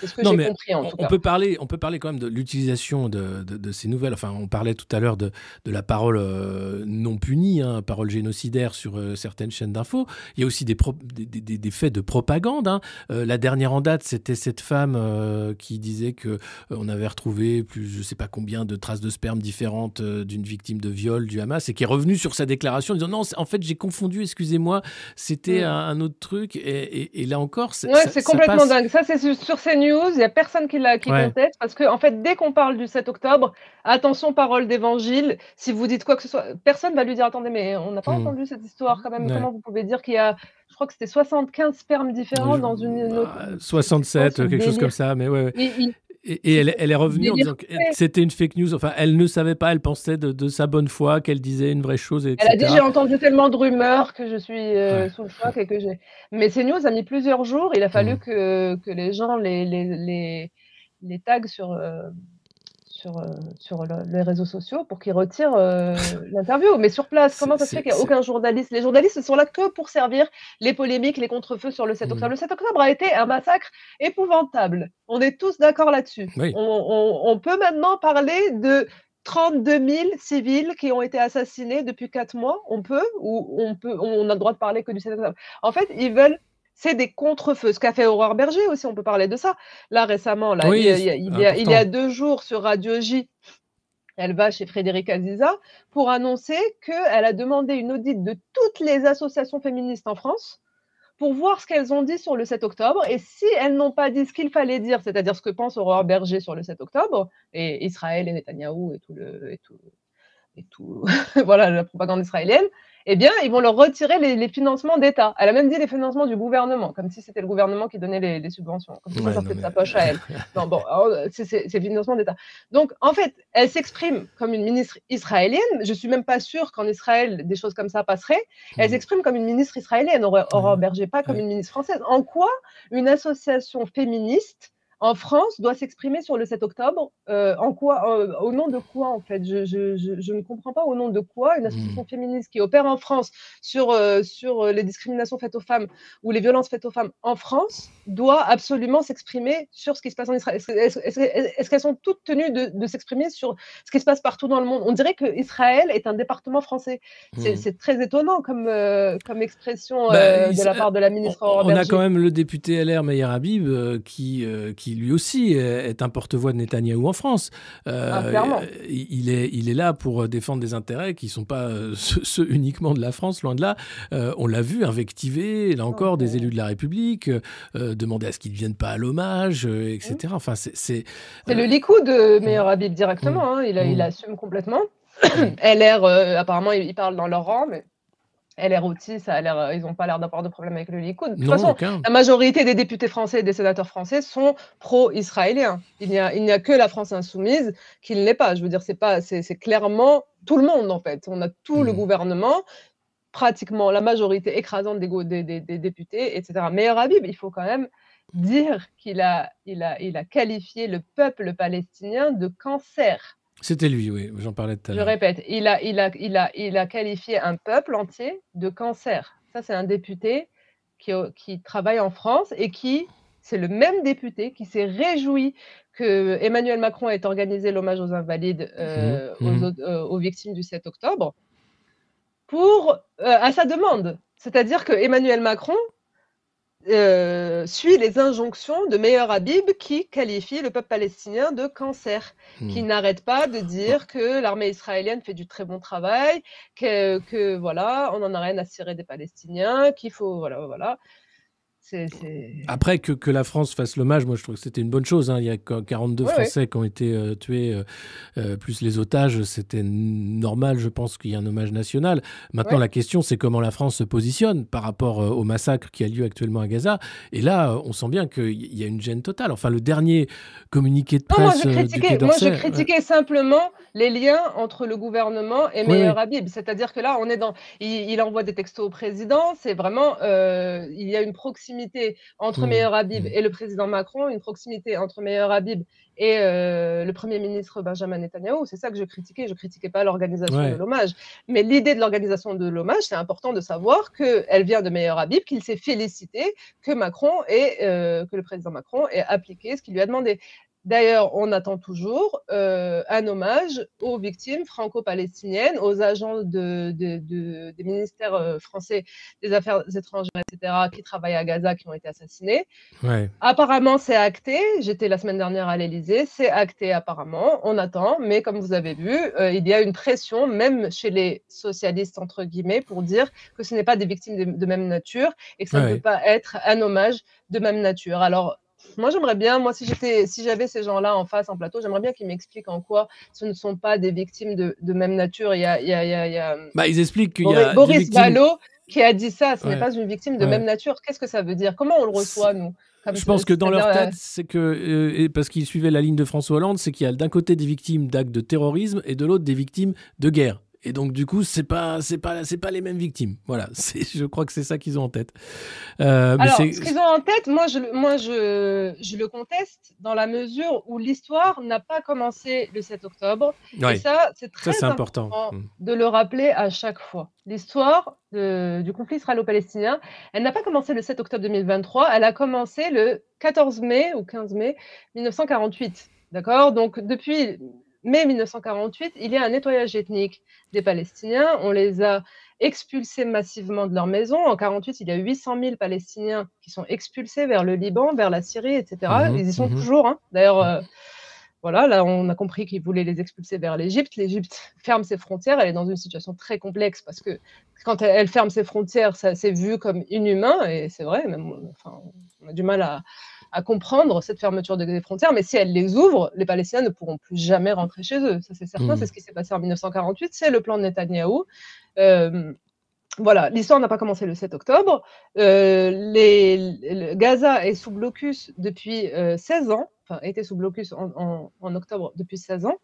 compris en on, tout on cas. peut parler, on peut parler quand même de l'utilisation de, de- de ces nouvelles. Enfin, on parlait tout à l'heure de, de la parole euh, non punie, hein, parole génocidaire sur euh, certaines chaînes d'infos. Il y a aussi des, pro- des, des- des- des faits de propagande. hein. Euh, la dernière en date, c'était cette femme euh, qui disait que euh, on avait retrouvé plus, je sais pas combien de traces de sperme différentes euh, d'une victime de viol du Hamas et qui est revenue sur sa déclaration en disant non, en fait, j'ai confondu, excusez-moi, c'était Mm. un, un autre truc. Et, et- et là encore, c'est Ouais, complètement passe. dingue. Ça, c'est sur, sur CNews. Il n'y a personne qui, l'a, qui Ouais. conteste parce que, en fait, dès qu'on parle du 7 octobre, attention, parole d'évangile. Si vous dites quoi que ce soit, personne va lui dire Attendez, mais on n'a pas Hmm. entendu cette histoire quand même. Comment vous pouvez dire qu'il y a, je crois que c'était 75 spermes différents Je- dans une, une autre. Ah, c'est 67, quoi ce quelque chose comme ça, mais ouais. Et, et elle, elle est revenue en disant que c'était une fake news. Enfin, elle ne savait pas, elle pensait de, de sa bonne foi qu'elle disait une vraie chose, etc. Elle a dit j'ai entendu tellement de rumeurs que je suis euh, Ouais. sous le choc et que j'ai. Mais CNews a mis plusieurs jours. Il a fallu Mm. que, que les gens les, les, les, les taguent sur, euh, sur, euh, sur le- les réseaux sociaux pour qu'ils retirent euh, l'interview. Mais sur place, comment ça se fait qu'il n'y a aucun journaliste? Les journalistes sont là que pour servir les polémiques, les contrefeux sur le 7 Mm. octobre. Le 7 octobre a été un massacre épouvantable. On est tous d'accord là-dessus. Oui. On, on- on peut maintenant parler de 32 000 civils qui ont été assassinés depuis quatre mois. On peut ou on peut on a le droit de parler que du 7 octobre. En fait, ils veulent c'est des contre-feux. Ce qu'a fait Aurore Berger aussi, on peut parler de ça. Là, récemment, là, Oui, il, y a, il y a- il y a- il y a important. deux jours sur Radio J, elle va chez Frédéric Aziza pour annoncer qu'elle a demandé une audite de toutes les associations féministes en France pour voir ce qu'elles ont dit sur le 7 octobre. Et si elles n'ont pas dit ce qu'il fallait dire, c'est-à-dire ce que pense Aurore Berger sur le 7 octobre, et Israël et Netanyahou et tout le. Et tout, et tout voilà, la propagande israélienne, eh bien, ils vont leur retirer les, les financements d'État. Elle a même dit les financements du gouvernement, comme si c'était le gouvernement qui donnait les, les subventions, comme si ça Ouais, sortait non, de sa poche à elle. Non, bon, c'est financement d'État. Donc, en fait, elle s'exprime comme une ministre israélienne. Je suis même pas sûre qu'en Israël, des choses comme ça passeraient. Elle Mm. s'exprime comme une ministre israélienne, Aurore Ouais. Berger, pas comme une ministre française. En quoi une association féministe en France doit s'exprimer sur le 7 octobre. Euh, en quoi, euh, au nom de quoi en fait? Je, je, je, je, ne comprends pas au nom de quoi? Une association Hmm. féministe qui opère en France sur, euh, sur les discriminations faites aux femmes ou les violences faites aux femmes en France doit absolument s'exprimer sur ce qui se passe en Israël. Est-ce qu'elles sont toutes tenues de, de s'exprimer sur ce qui se passe partout dans le monde? On dirait que Israël est un département français. C'est Hmm. très étonnant comme, comme expression Bah, de la part de la ministre On, on a quand même le député LR Meyer Habib qui, qui lui aussi est un porte-voix de Netanyahou en France. Euh, Ah, il, est, il est là pour défendre des intérêts qui ne sont pas euh, ceux, uniquement de la France, loin de là. Euh, on l'a vu invectiver, là encore, des élus de la République, euh, demander à ce qu'ils ne viennent pas à l'hommage, euh, etc. Enfin, c'est. le euh, Likoud de Meilleur Habib directement, hein, il, a- Mm. il assume complètement. LR, euh, apparemment, ils parlent dans leur rang, mais LR aussi, ça a l'air, euh, ils n'ont pas l'air d'avoir de problème avec le Likoud. De toute non, façon, aucun. la majorité des députés français et des sénateurs français sont pro-israéliens. Il n'y a, il n'y a que la France insoumise qui ne l'est pas. Je veux dire, c'est pas, c'est c'est clairement tout le monde en fait. On a tout le Mm. gouvernement, pratiquement la majorité écrasante des, go- des, des- des députés, etc. Meilleur Habib, il faut quand même dire qu'il a, il a, il a qualifié le peuple palestinien de cancer. C'était lui, oui, j'en parlais tout à Je l'heure. répète, il a, il, a, il, a, il a qualifié un peuple entier de cancer. Ça, c'est un député qui, qui travaille en France et qui, c'est le même député qui s'est réjoui que Emmanuel Macron ait organisé l'hommage aux invalides, euh, aux, mhm. autres- euh, aux victimes du 7 octobre, pour, euh, à sa demande. C'est-à-dire que Emmanuel Macron euh, suit les injonctions de Meilleur Habib qui qualifie le peuple palestinien de cancer qui Hmm. n'arrête pas de dire que l'armée israélienne fait du très bon travail, que, que voilà, on en a rien à cirer des Palestiniens, qu'il faut, voilà, voilà. Après que, que la France fasse l'hommage, moi je trouve que c'était une bonne chose. hein. Il y a qu- 42 Ouais, ouais. Français qui ont été euh, tués, euh, euh, plus les otages. C'était normal, je pense, qu'il y ait un hommage national. Maintenant, Ouais. la question, c'est comment la France se positionne par rapport euh, au massacre qui a lieu actuellement à Gaza. Et là, on sent bien qu'il y a une gêne totale. Enfin, le dernier communiqué de Non, moi, presse je du critiquais, Quai moi, je critiquais simplement les liens entre le gouvernement et oui. Habib. C'est-à-dire que là, on est dans, il, il envoie des textos au président. C'est vraiment, il y a une proximité entre Mm, Meyer Habib mm. et le président Macron, une proximité entre Meyer Habib et euh, le premier ministre Benjamin Netanyahu. C'est ça que je critiquais. Je critiquais pas l'organisation Ouais. de l'hommage, mais l'idée de l'organisation de l'hommage, c'est important de savoir que elle vient de Meyer Habib, qu'il s'est félicité que Macron et que le président Macron ait appliqué ce qu'il lui a demandé. D'ailleurs, on attend toujours euh, un hommage aux victimes franco-palestiniennes, aux agents de, de- de- des ministères euh, français des Affaires étrangères, etc., qui travaillent à Gaza, qui ont été assassinés. Ouais. Apparemment, c'est acté. J'étais la semaine dernière à l'Élysée. C'est acté apparemment. On attend. Mais comme vous avez vu, euh, il y a une pression, même chez les socialistes, entre guillemets, pour dire que ce n'est pas des victimes de, même nature et que ça ne peut pas être un hommage de même nature. Alors, moi, j'aimerais bien, moi, si j'étais, si j'avais ces gens-là en face, en plateau, j'aimerais bien qu'ils m'expliquent en quoi ce ne sont pas des victimes de, de même nature. Il y a, il y a, il y a, a Bah, ils expliquent qu'il y Boris, a Boris victimes... Vallaud qui a dit ça. Ce Ouais. n'est pas une victime de Ouais. même nature. Qu'est-ce que ça veut dire? Comment on le reçoit, nous? Comme Je pense que dans leur tête, c'est que, euh, et parce qu'ils suivaient la ligne de François Hollande, c'est qu'il y a d'un côté des victimes d'actes de terrorisme et de l'autre des victimes de guerre. Et donc du coup, c'est pas, c'est pas, c'est pas les mêmes victimes. Voilà, je crois que c'est ça qu'ils ont en tête. Euh, Alors, ce qu'ils ont en tête, moi, je, le- moi je, je le conteste dans la mesure où l'histoire n'a pas commencé le 7 octobre. Ouais, Et ça, c'est très ça important. important Mm. de le rappeler à chaque fois. L'histoire de- du conflit israélo-palestinien, elle n'a pas commencé le 7 octobre 2023, elle a commencé le 14 mai ou 15 mai 1948. D'accord? Donc, depuis mai 1948, il y a un nettoyage ethnique des Palestiniens. On les a expulsés massivement de leur maison. En 48, il y a 800 000 Palestiniens qui sont expulsés vers le Liban, vers la Syrie, etc. Mhm, Ils y sont mhm. toujours. hein. D'ailleurs, euh, voilà, là, on a compris qu'ils voulaient les expulser vers l'Égypte. L'Égypte ferme ses frontières. Elle est dans une situation très complexe parce que quand elle, elle ferme ses frontières, ça c'est vu comme inhumain. Et c'est vrai, même, enfin, on a du mal à, à comprendre cette fermeture de- des frontières. Mais si elle les ouvre, les Palestiniens ne pourront plus jamais rentrer chez eux. Ça, c'est certain. Mhm. C'est ce qui s'est passé en 1948. C'est le plan de Netanyahou. Euh, voilà, l'histoire n'a pas commencé le 7 octobre. Euh, les, le- Gaza est sous blocus depuis euh, 16 ans, enfin, était sous blocus en, en- en octobre depuis 16 ans.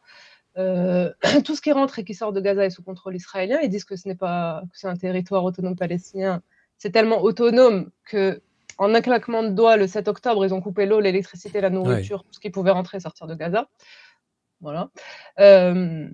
Euh, tout ce qui rentre et qui sort de Gaza est sous contrôle israélien. Ils disent que ce n'est pas que c'est un territoire autonome palestinien. C'est tellement autonome que en un claquement de doigts, le 7 octobre, ils ont coupé l'eau, l'électricité, la nourriture, tout ce qui pouvait rentrer et sortir de Gaza. Voilà. Euh,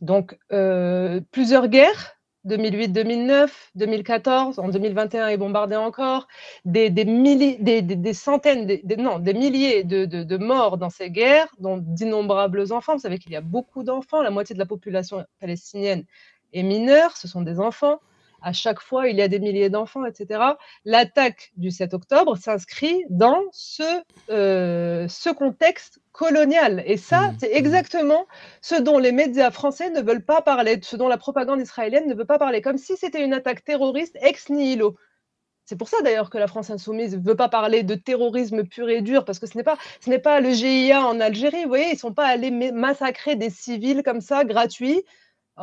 donc, euh, plusieurs guerres, 2008, 2009, 2014, en 2021, ils bombardaient encore, des, des, des, des centaines, non, des milliers de, de, de, morts dans ces guerres, dont d'innombrables enfants. Vous savez qu'il y a beaucoup d'enfants, la moitié de la population palestinienne est mineure, ce sont des enfants. À chaque fois, il y a des milliers d'enfants, etc. L'attaque du 7 octobre s'inscrit dans ce, euh, ce contexte colonial. Et ça, mmh, c'est mmh. exactement ce dont les médias français ne veulent pas parler, ce dont la propagande israélienne ne veut pas parler, comme si c'était une attaque terroriste ex nihilo. C'est pour ça d'ailleurs que la France insoumise ne veut pas parler de terrorisme pur et dur, parce que ce n'est pas, ce n'est pas le GIA en Algérie. Vous voyez, ils ne sont pas allés massacrer des civils comme ça, gratuits,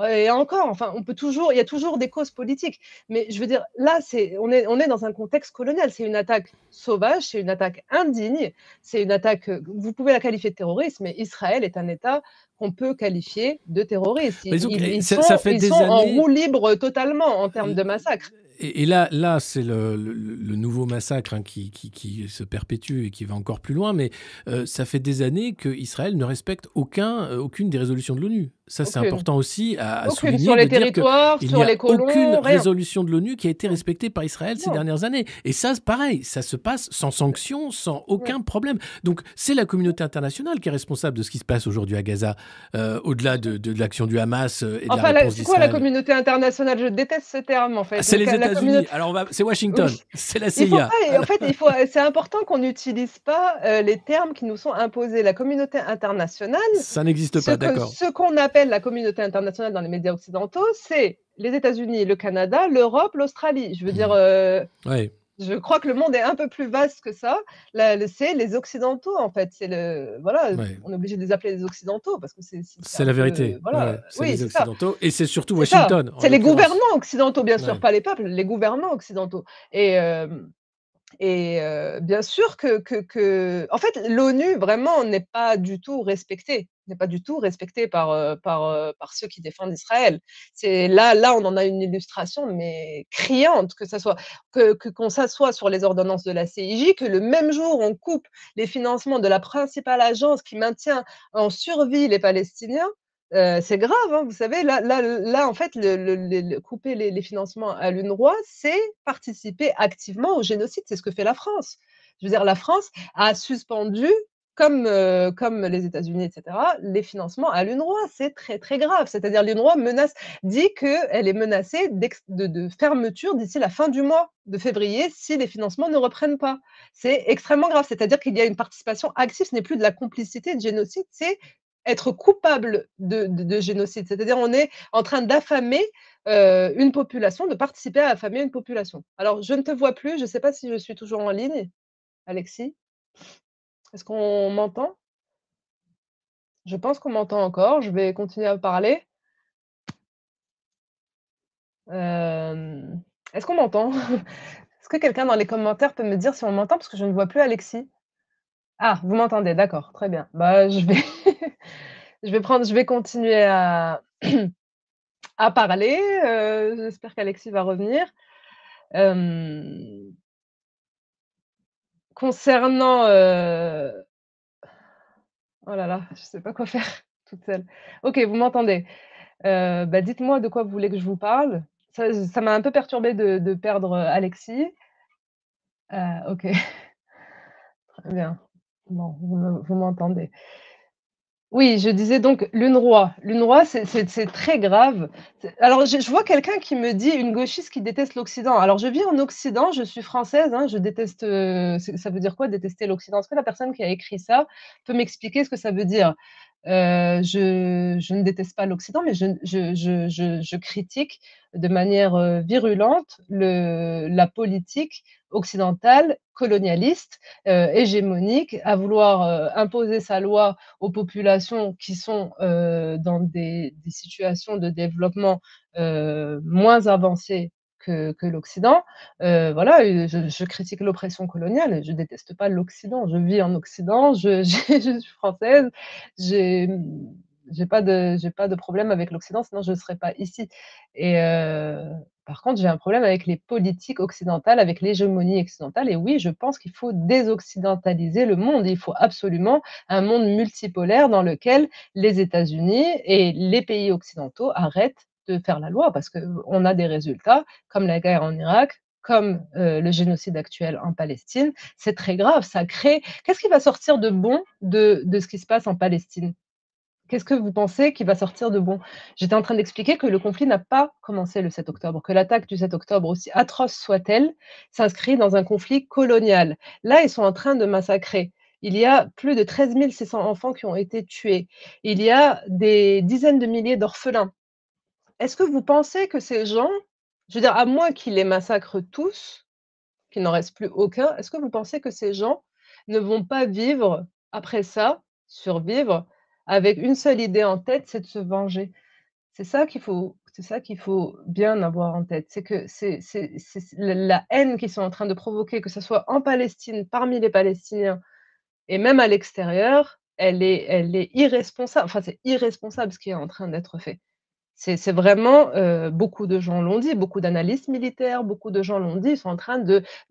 et encore, enfin, on peut toujours, il y a toujours des causes politiques. Mais je veux dire, là, c'est, on est, on est dans un contexte colonial. C'est une attaque sauvage, c'est une attaque indigne, c'est une attaque. Vous pouvez la qualifier de terrorisme, mais Israël est un État qu'on peut qualifier de terroriste. Ils, sont, ça fait des années... en roue libre totalement en termes de massacre. Et, là, là c'est le, nouveau massacre hein, qui, qui, se perpétue et qui va encore plus loin, mais euh, ça fait des années qu'Israël ne respecte aucun, euh, aucune des résolutions de l'ONU. Ça, c'est important aussi à, souligner. Sur les territoires, il sur n'y a aucune résolution de l'ONU qui a été respectée par Israël ces dernières années. Et ça, pareil, ça se passe sans sanction, sans aucun problème. Donc, c'est la communauté internationale qui est responsable de ce qui se passe aujourd'hui à Gaza, euh, au-delà de, de, l'action du Hamas et de enfin, la réponse C'est quoi la communauté internationale? Je déteste ce terme, en fait. Ah, c'est les États-Unis. Communauté... Alors, c'est Washington, c'est la CIA. en fait, il faut, c'est important qu'on n'utilise pas euh, les termes qui nous sont imposés. La communauté internationale. Ça n'existe pas, d'accord. Ce qu'on appelle la communauté internationale dans les médias occidentaux, c'est les États-Unis, le Canada, l'Europe, l'Australie. Je veux dire, euh, je crois que le monde est un peu plus vaste que ça. C'est les Occidentaux, en fait. C'est le voilà, on est obligé de les appeler les Occidentaux parce que c'est. C'est la vérité. voilà. c'est les Occidentaux et c'est surtout Washington. C'est les gouvernants occidentaux, bien sûr, pas les peuples, les gouvernants occidentaux. Et euh, et bien sûr que, que, en fait, l'ONU vraiment n'est pas du tout respectée n'est pas du tout respecté par, par, par ceux qui défendent Israël. C'est là, là, on en a une illustration, mais criante, que ça soit que qu'on s'assoit sur les ordonnances de la CIJ, que le même jour on coupe les financements de la principale agence qui maintient en survie les Palestiniens. Euh, c'est grave, hein, vous savez, là, là, là, en fait, couper les, les, financements à l'UNRWA, c'est participer activement au génocide, c'est ce que fait la France. Je veux dire, la France a suspendu comme, euh, comme les États-Unis, etc., les financements à l'UNRWA, c'est très très grave. C'est-à-dire l'UNRWA menace, dit qu'elle est menacée de, de, fermeture d'ici la fin du mois de février si les financements ne reprennent pas. C'est extrêmement grave. C'est-à-dire qu'il y a une participation active, ce n'est plus de la complicité de génocide, c'est être coupable de, de, génocide. C'est-à-dire on est en train d'affamer euh, une population, de participer à affamer une population. Alors je ne te vois plus, je ne sais pas si je suis toujours en ligne, Alexis. Est-ce qu'on m'entend? Je pense qu'on m'entend encore. Je vais continuer à parler. Est-ce qu'on m'entend? Est-ce que quelqu'un dans les commentaires peut me dire si on m'entend? Parce que je ne vois plus Alexis. Ah, vous m'entendez, d'accord, très bien. Bah, je vais, je vais prendre, je vais continuer à, à parler. J'espère qu'Alexis va revenir. Concernant, euh, oh là là, je sais pas quoi faire toute seule. OK, vous m'entendez? Euh, bah, dites-moi de quoi vous voulez que je vous parle. Ça m'a un peu perturbé de perdre, euh, Alexis. OK. Très bien. Bon, vous m'entendez. Oui, je disais donc l'UNRWA. L'UNRWA, c'est très grave. Alors, je, vois quelqu'un qui me dit une gauchiste qui déteste l'Occident. Alors, je vis en Occident, je suis française, hein, je déteste. Euh, ça veut dire quoi détester l'Occident? Est-ce que la personne qui a écrit ça peut m'expliquer ce que ça veut dire? Euh, je, ne déteste pas l'Occident, mais je, critique de manière euh, virulente le, la politique occidentale, colonialiste, euh, hégémonique, à vouloir imposer sa loi aux populations qui sont dans des, situations de développement moins avancées que, l'Occident. voilà, je, critique l'oppression coloniale, je déteste pas l'Occident. Je vis en Occident, je, suis française, j'ai j'ai pas de problème avec l'Occident, sinon je ne serais pas ici et heu, par contre, j'ai un problème avec les politiques occidentales, avec l'hégémonie occidentale et oui, je pense qu'il faut désoccidentaliser le monde. Il faut absolument un monde multipolaire dans lequel les États-Unis et les pays occidentaux arrêtent de faire la loi parce qu'on a des résultats comme la guerre en Irak, comme, heu, le génocide actuel en Palestine. C'est très grave, ça crée qu'est-ce qui va sortir de bon de de ce qui se passe en Palestine? Qu'est-ce que vous pensez qui va sortir de bon? J'étais en train d'expliquer que le conflit n'a pas commencé le 7 octobre, que l'attaque du 7 octobre, aussi atroce soit-elle, s'inscrit dans un conflit colonial. Là, ils sont en train de massacrer. Il y a plus de 13 600 enfants qui ont été tués. Il y a des dizaines de milliers d'orphelins. Est-ce que vous pensez que ces gens, je veux dire, à moins qu'ils les massacrent tous, qu'il n'en reste plus aucun, est-ce que vous pensez que ces gens ne vont pas vivre après ça, survivre avec une seule idée en tête, c'est de se venger? C'est ça qu'il faut bien avoir en tête. C'est que c'est c'est c'est la haine qu'ils sont en train de provoquer, que ce soit en Palestine, parmi les Palestiniens et même à l'extérieur, elle est elle est irresponsable. Enfin, c'est irresponsable ce qui est en train d'être fait. C'est vraiment, heu, beaucoup de gens l'ont dit, beaucoup d'analystes militaires, beaucoup de gens l'ont dit, ils sont en train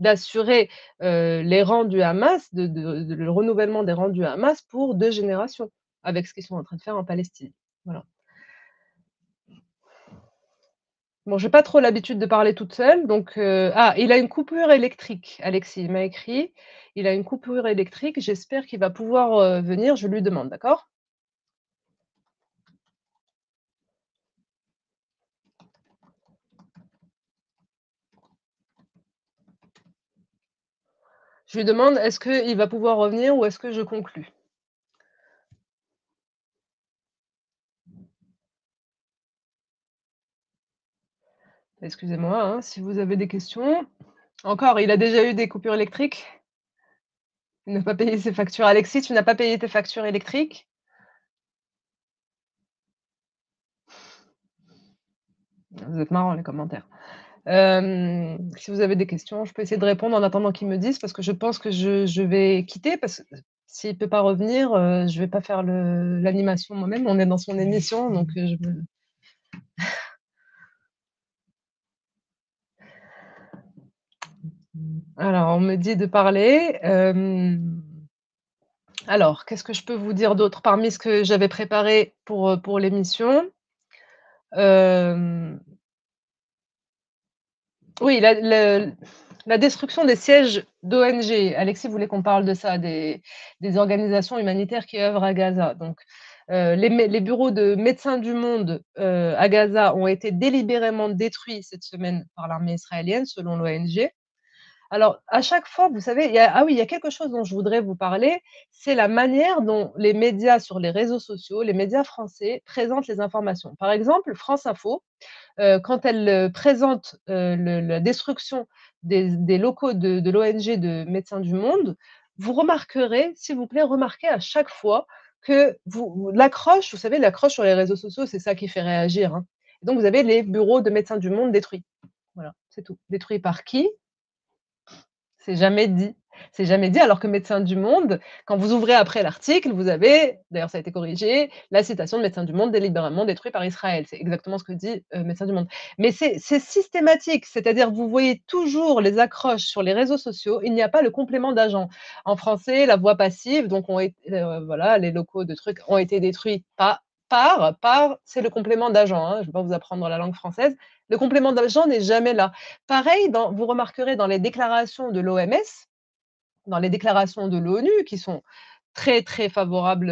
d'assurer, heu, les rangs du Hamas, le renouvellement des rangs du Hamas pour 2 générations avec ce qu'ils sont en train de faire en Palestine. Voilà. Bon, j'ai pas trop l'habitude de parler toute seule, donc heu ah, il a une coupure électrique, Alexis, il m'a écrit. Il a une coupure électrique, j'espère qu'il va pouvoir, venir, je lui demande, d'accord? Je lui demande: «Est-ce qu'il va pouvoir revenir ou est-ce que je conclus?» Excusez-moi, hein, si vous avez des questions. Encore, il a déjà eu des coupures électriques? Il n'a pas payé ses factures. Alexis, tu n'as pas payé tes factures électriques? Vous êtes marrants les commentaires. Hem, si vous avez des questions, je peux essayer de répondre en attendant qu'ils me disent parce que je pense que je vais quitter parce que s'il peut pas revenir, heu, je vais pas faire l'animation moi-même. On est dans son émission donc heu, je me Alors, on me dit de parler. Alors, qu'est-ce que je peux vous dire d'autre parmi ce que j'avais préparé pour, pour l'émission? Oui, la la destruction des sièges d'ONG. Alexis voulait qu'on parle de ça, des organisations humanitaires qui œuvrent à Gaza. Donc, heu, les bureaux de Médecins du Monde, heu, à Gaza ont été délibérément détruits cette semaine par l'armée israélienne, selon l'ONG. Alors, à chaque fois, vous savez, ah oui, il y a quelque chose dont je voudrais vous parler, c'est la manière dont les médias sur les réseaux sociaux, les médias français présentent les informations. Par exemple, France Info, heu, quand elle, heu, présente, le la destruction des locaux de l'ONG de Médecins du Monde, vous remarquerez, s'il vous plaît, remarquez à chaque fois que vous l'accroche, vous savez, l'accroche sur les réseaux sociaux, c'est ça qui fait réagir, hein. Donc vous avez les bureaux de Médecins du Monde détruits. Voilà, c'est tout. Détruits par qui? C'est jamais dit. C'est jamais dit, alors que Médecins du Monde, quand vous ouvrez après l'article, vous avez, d'ailleurs ça a été corrigé, la citation de Médecins du Monde délibérément détruit par Israël. C'est exactement ce que dit, heu, Médecins du Monde. Mais c'est systématique, c'est-à-dire vous voyez toujours les accroches sur les réseaux sociaux, il n'y a pas le complément d'agent. En français, la voix passive, donc heu, voilà, les locaux de trucs ont été détruits pas par par, c'est le complément d'agent, hein, je ne vais pas vous apprendre la langue française. Le complément d'agent n'est jamais là. Pareil, vous remarquerez dans les déclarations de l'OMS, dans les déclarations de l'ONU qui sont très, très favorables,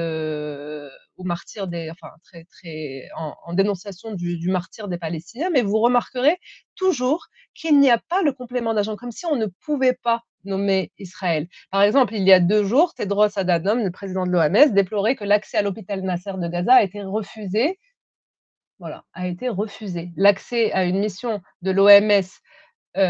martyrs des enfin très, très en dénonciation du martyre des Palestiniens, mais vous remarquerez toujours qu'il n'y a pas le complément d'agent, comme si on ne pouvait pas nommer Israël. Par exemple, il y a 2 jours, Tedros Adhanom, le président de l'OMS, déplorait que l'accès à l'hôpital Nasser de Gaza a été refusé voilà, a été refusé. L'accès à une mission de l'OMS, heu,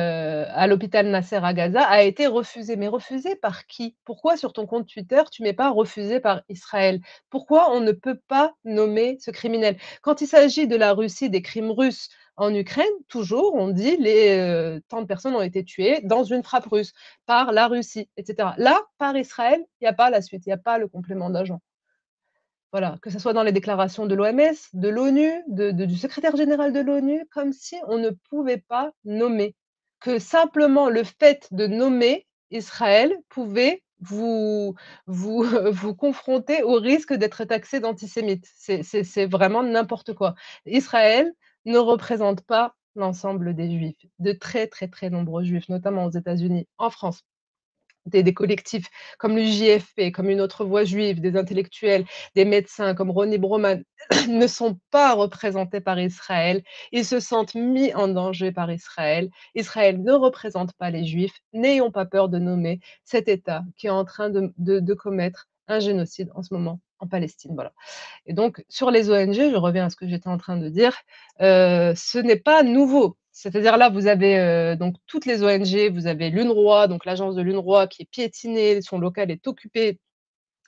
à l'hôpital Nasser à Gaza a été refusé. Mais refusé par qui? Pourquoi sur ton compte Twitter, tu mets pas refusé par Israël? Pourquoi on ne peut pas nommer ce criminel? Quand il s'agit de la Russie, des crimes russes en Ukraine, toujours on dit les, heu, tant de personnes ont été tuées dans une frappe russe par la Russie et cetera. Là, par Israël, il y a pas la suite, il y a pas le complément d'agent. Voilà, que ce soit dans les déclarations de l'OMS, de l'ONU, du secrétaire général de l'ONU, comme si on ne pouvait pas nommer. Que simplement le fait de nommer Israël pouvait vous vous vous confronter au risque d'être taxé d'antisémite. C'est vraiment n'importe quoi. Israël ne représente pas l'ensemble des juifs, de très, très, très nombreux juifs, notamment aux États-Unis, en France des, collectifs comme le JFP, comme une autre voix juive, des intellectuels, des médecins comme Ronnie Broman, ne sont pas représentés par Israël. Ils se sentent mis en danger par Israël. Israël ne représente pas les juifs. N'ayons pas peur de nommer cet État qui est en train de commettre un génocide en ce moment en Palestine. Voilà. Et donc, sur les ONG, je reviens à ce que j'étais en train de dire, euh, ce n'est pas nouveau. C'est-à-dire là, vous avez euh, donc toutes les ONG, vous avez l'UNRWA, donc l'agence de l'UNRWA qui est piétinée, son local est occupé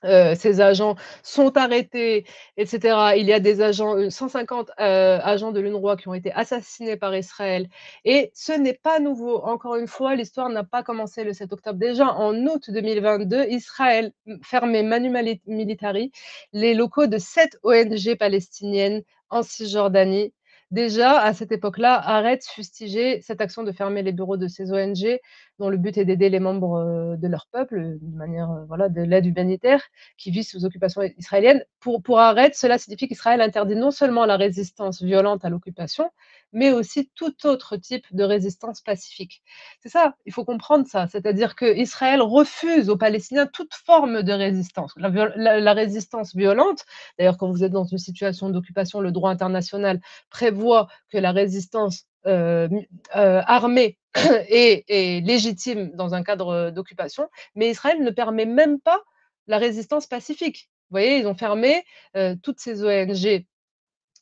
euh, ces agents sont arrêtés, etc. Il y a des agents, 150 euh, agents de l'UNRWA qui ont été assassinés par Israël. Et ce n'est pas nouveau. Encore une fois, l'histoire n'a pas commencé le 7 octobre. Déjà, en août 2022, Israël fermait Manu Militari les locaux de sept ONG palestiniennes en Cisjordanie déjà, à cette époque-là, arrête fustiger cette action de fermer les bureaux de ces ONG dont le but est d'aider les membres euh, de leur peuple, de manière, euh, voilà, de l'aide humanitaire qui vit sous occupation israélienne. Pour, pour cela signifie qu'Israël interdit non seulement la résistance violente à l'occupation, mais aussi tout autre type de résistance pacifique. C'est ça, il faut comprendre ça. C'est-à-dire qu'Israël refuse aux Palestiniens toute forme de résistance. La, résistance violente, d'ailleurs, quand vous êtes dans une situation d'occupation, le droit international prévoit que la résistance euh, euh, armée est, est, légitime dans un cadre d'occupation, mais Israël ne permet même pas la résistance pacifique. Vous voyez, ils ont fermé euh, toutes ces ONG.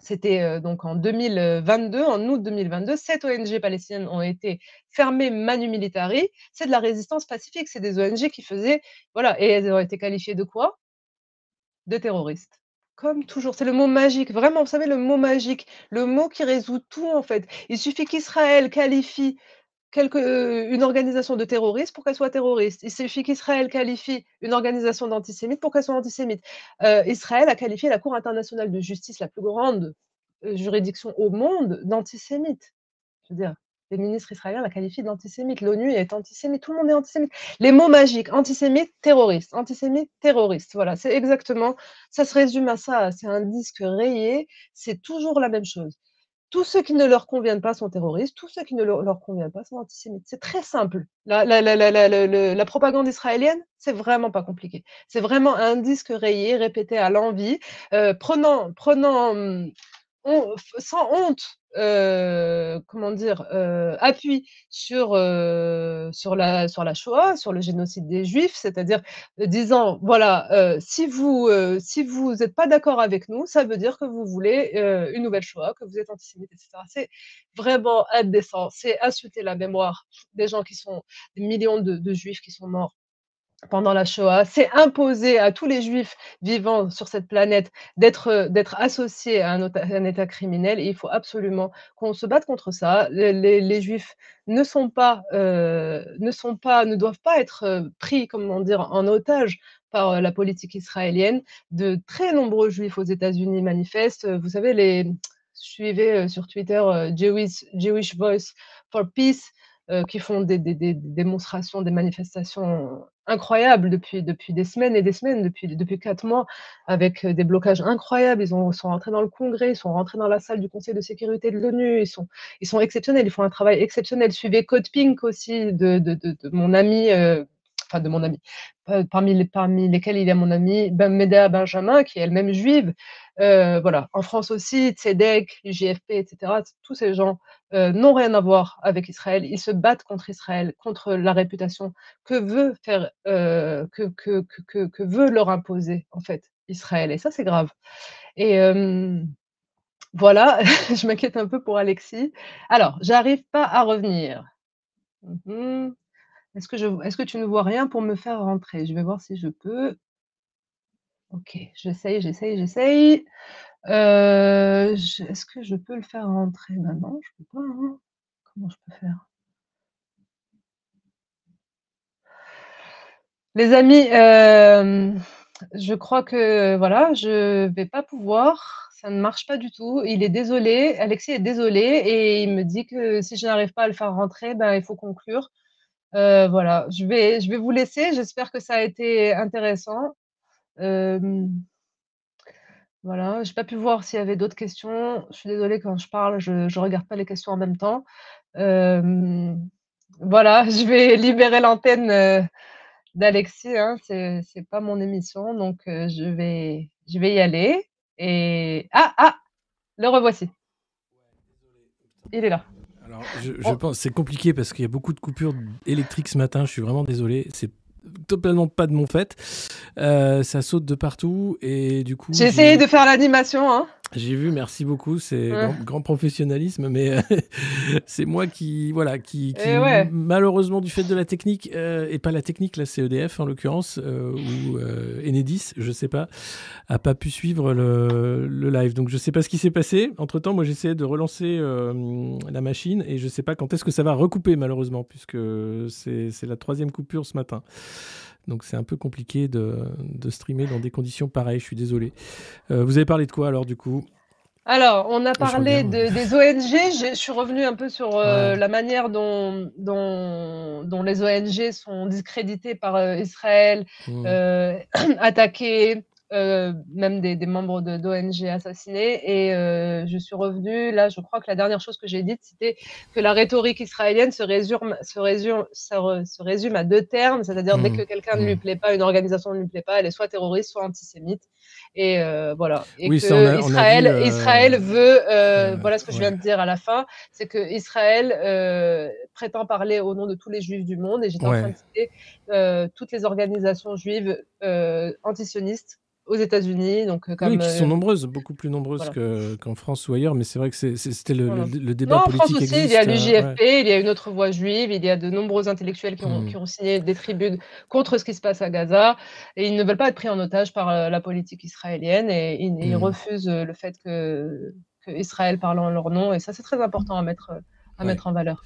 C'était euh, donc en 2022, en août 2022, sept ONG palestiniennes ont été fermées manu militari. C'est de la résistance pacifique, c'est des ONG qui faisaient, voilà, et elles ont été qualifiées de quoi? De terroristes comme toujours, c'est le mot magique, vraiment, vous savez, le mot magique, le mot qui résout tout en fait. Il suffit qu'Israël qualifie quelque, une organisation de terroriste pour qu'elle soit terroriste. Il suffit qu'Israël qualifie une organisation d'antisémite pour qu'elle soit antisémite. Euh, Israël a qualifié la Cour internationale de justice, la plus grande euh, juridiction au monde, d'antisémite. Je veux dire, les ministres israéliens la qualifient d'antisémite. L'ONU est antisémite. Tout le monde est antisémite. Les mots magiques, antisémite, terroriste. Antisémite, terroriste. Voilà, c'est exactement, ça se résume à ça. C'est un disque rayé. C'est toujours la même chose. Tous ceux qui ne leur conviennent pas sont terroristes. Tous ceux qui ne leur, conviennent pas sont antisémites. C'est très simple. La propagande israélienne, c'est vraiment pas compliqué. C'est vraiment un disque rayé, répété à l'envie, euh, prenant, prenant hum, on, sans honte, comment dire, appuie sur, sur, la, sur la Shoah, sur le génocide des Juifs, c'est-à-dire disant, voilà, si vous euh, si n'êtes pas d'accord avec nous, ça veut dire que vous voulez une nouvelle Shoah, que vous êtes antisémite, etc. C'est vraiment indécent, c'est insulter la mémoire des gens qui sont, des millions de Juifs qui sont morts pendant la Shoah, c'est imposer à tous les juifs vivant sur cette planète d'être d'être associés à un, État criminel il faut absolument qu'on se batte contre ça. Les, juifs ne sont pas euh, ne sont pas ne doivent pas être pris comment dire en otage par la politique israélienne. De très nombreux juifs aux États-Unis manifestent. Vous savez les suivez sur Twitter Jewish Jewish Voice for Peace euh, qui font des, des, des, démonstrations, des manifestations incroyables depuis, depuis des semaines et des semaines, depuis, depuis quatre mois, avec des blocages incroyables. Ils ont, sont rentrés dans le Congrès, ils sont rentrés dans la salle du Conseil de sécurité de l'ONU, ils sont, ils sont exceptionnels, ils font un travail exceptionnel. Suivez Code Pink aussi, de, de, de, mon ami. Euh, enfin de mon ami, parmi, les, parmi lesquels il y a mon ami ben, Medea Benjamin, qui est elle-même juive. Euh, voilà, en France aussi, Tzedek, JFP, etc. Tous ces gens euh, n'ont rien à voir avec Israël. Ils se battent contre Israël, contre la réputation que veut faire, euh, que, que, que, que, veut leur imposer en fait Israël. Et ça, c'est grave. Et euh, voilà, je m'inquiète un peu pour Alexis. Alors, j'arrive pas à revenir. -hmm. Est-ce que, je, est-ce que tu ne vois rien pour me faire rentrer? Je vais voir si je peux. Ok, j'essaye, j'essaye, j'essaye. Euh, est-ce que je peux le faire rentrer non, je peux pas. Hein. Comment je peux faire? Les amis, euh, je crois que voilà, je vais pas pouvoir, ça ne marche pas du tout. Il est désolé, Alexis est désolé et il me dit que si je n'arrive pas à le faire rentrer, ben, il faut conclure. Heu, voilà, je vais je vais vous laisser, j'espère que ça a été intéressant. Voilà, j'ai pas pu voir s'il y avait d'autres questions. Je suis désolée quand je parle, je je regarde pas les questions en même temps. Voilà, je vais libérer l'antenne, heu, d'Alexis, hein, c'est c'est pas mon émission, donc heu, je vais je vais y aller et ah, ah! Le revoici. Il est là. Alors, je, je Oh. pense c'est compliqué parce qu'il y a beaucoup de coupures électriques ce matin. Je suis vraiment désolé. C'est totalement pas de mon fait. Euh, ça saute de partout et du coup. J'ai essayé de faire l'animation, hein. J'ai vu, merci beaucoup, c'est Ouais. grand, grand professionnalisme, mais euh, c'est moi qui, voilà, qui, qui, Eh ouais. malheureusement du fait de la technique, euh, et pas la technique, là c'est EDF en l'occurrence, euh, ou euh, Enedis, je sais pas, a pas pu suivre le, le live. Donc je sais pas ce qui s'est passé. Entre temps, moi j'essayais de relancer euh, la machine et je sais pas quand est-ce que ça va recouper malheureusement, puisque c'est c'est la troisième coupure ce matin. Donc c'est un peu compliqué de, de streamer dans des conditions pareilles, je suis désolé. Euh, vous avez parlé de quoi alors du coup? Alors, on a Je parlé de, des ONG. Je suis revenue un peu sur euh, Ouais. la manière dont, dont, dont les ONG sont discréditées par euh, Israël, euh, attaquées, euh, même des, des membres de- d'ONG assassinés. Et euh, je suis revenue, là, je crois que la dernière chose que j'ai dite, c'était que la rhétorique israélienne se résume, se résume, se résume à deux termes, c'est-à-dire dès Mhm. que quelqu'un ne Mhm. lui plaît pas, une organisation ne lui plaît pas, elle est soit terroriste, soit antisémite. Et euh, voilà. Et Oui, que ça, a- Israël, vu, euh, Israël veut, euh, voilà ce que je viens de dire à la fin, c'est que Israël euh, prétend parler au nom de tous les juifs du monde. Et j'étais en Ouais. train de citer euh, toutes les organisations juives euh, antisionistes aux États-Unis, donc euh, comme oui, qui sont euh, nombreuses, beaucoup plus nombreuses voilà. qu'en France ou ailleurs, mais c'est vrai que c'était le, Voilà. le- le débat Non, en politique France aussi, existe. il y a euh, l'UJFP, ouais. il y a une autre voix juive, il y a de nombreux intellectuels qui ont, Mm. qui ont signé des tribunes contre ce qui se passe à Gaza, et ils ne veulent pas être pris en otage par la politique israélienne, et ils, ils Mm. refusent le fait que, que Israël parle en leur nom, et ça c'est très important à mettre, à Ouais. mettre en valeur.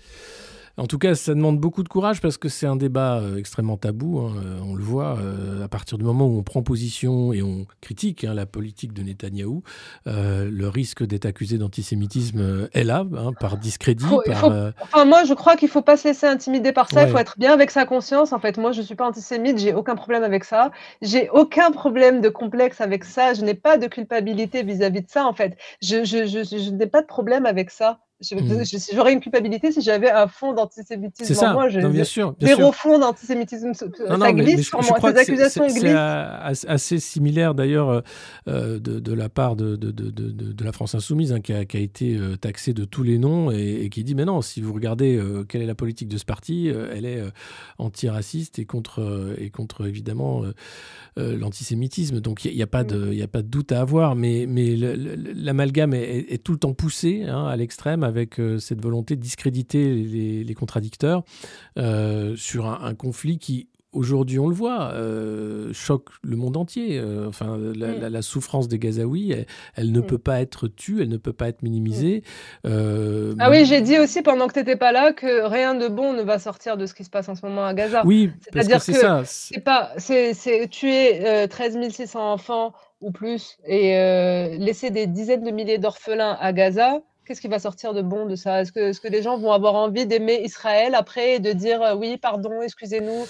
En tout cas, ça demande beaucoup de courage parce que c'est un débat euh, extrêmement tabou. hein, euh, on le voit euh, à partir du moment où on prend position et on critique hein, la politique de Netanyahou, euh, le risque d'être accusé d'antisémitisme est là, hein, par discrédit, Faut- il par. faut- euh, Enfin, moi, je crois qu'il faut pas se laisser intimider par ça. Il faut être bien avec sa conscience. En fait, moi, je suis pas antisémite. J'ai aucun problème avec ça. J'ai aucun problème de complexe avec ça. Je n'ai pas de culpabilité vis-à-vis de ça. En fait, je, je, je, je n'ai pas de problème avec ça. Mm. je- J'aurais une culpabilité si j'avais un fond C'est d'antisémitisme en ça. moi. Non, bien sûr. bien zéro sûr. fond d'antisémitisme. Ça Non, mais- glisse mais je, sur je moi. crois Ces c'est- accusations c'est- c'est glissent. a- assez similaire d'ailleurs euh, euh, de, de la part de, la France insoumise hein, qui, a, qui a été euh, taxée de tous les noms et, et qui dit mais non, si vous regardez euh, quelle est la politique de ce parti, elle est antiraciste et contre, et contre évidemment l'antisémitisme. Donc il n'y a, pas de- il y a pas de doute à avoir, mais, mais l'amalgame est, est- est tout le temps poussé hein, à l'extrême avec euh, cette volonté de discréditer les, les contradicteurs euh, sur un, un conflit qui aujourd'hui on le voit euh, choque le monde entier Euh, enfin la, Mm. la- la souffrance des Gazaouis elle, elle ne Mm. peut pas être tue elle ne peut pas être minimisée Euh, Ah oui, j'ai dit aussi pendant que tu n'étais pas là que rien de bon ne va sortir de ce qui se passe en ce moment à Gaza. oui que C'est-à-dire c'est que c'est- pas, c'est, c'est tuer euh, 13 600 enfants ou plus et laisser des dizaines de milliers d'orphelins à Gaza. Qu'est-ce qui va sortir de bon de ça? Est-ce que, est-ce que les gens vont avoir envie d'aimer Israël après et de dire euh, oui, pardon, excusez-nous?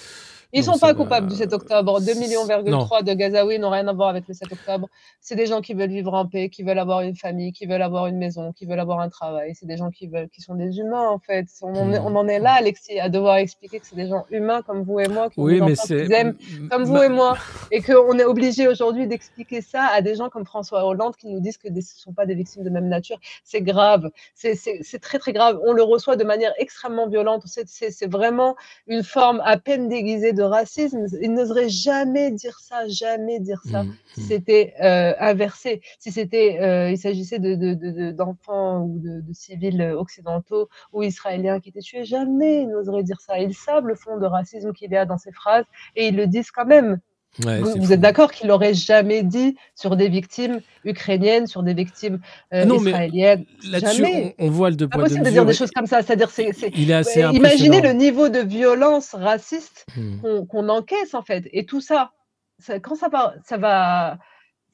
Ils Non, sont pas coupables du 7 octobre. 2 millions de Gazaouis n'ont rien à voir avec le 7 octobre. C'est des gens qui veulent vivre en paix, qui veulent avoir une famille, qui veulent avoir une maison, qui veulent avoir un travail. C'est des gens qui veulent, qui sont des humains en fait. On en, est, Hmm. on en est là, Alexis, à devoir expliquer que c'est des gens humains comme vous et moi, qui oui des mais qu'ils aiment comme vous et moi, et qu'on est obligé aujourd'hui d'expliquer ça à des gens comme François Hollande qui nous disent que ce ne sont pas des victimes de même nature. C'est grave, c'est très très grave. On le reçoit de manière extrêmement violente. C'est vraiment une forme à peine déguisée de racisme. Il n'oserait jamais dire ça, jamais dire ça. Mm, Si mm. c'était euh, inversé, si c'était, euh, il s'agissait de, de, de- de- d'enfants ou de, de civils occidentaux ou israéliens qui étaient tués, jamais ils n'oseraient dire ça. Ils savent le fond de racisme qu'il y a dans ces phrases et ils le disent quand même. Ouais, vous êtes d'accord qu'il l'aurait jamais dit sur des victimes ukrainiennes, sur des victimes euh, Non, mais israéliennes? là-dessus Jamais. on, on voit le deux poids possible de dire des choses comme ça. C'est-à-dire, c'est, c'est- il est assez Ouais, Imaginez le niveau de violence raciste Mm. qu'on encaisse en fait. Et tout ça, ça- quand ça va, ça va,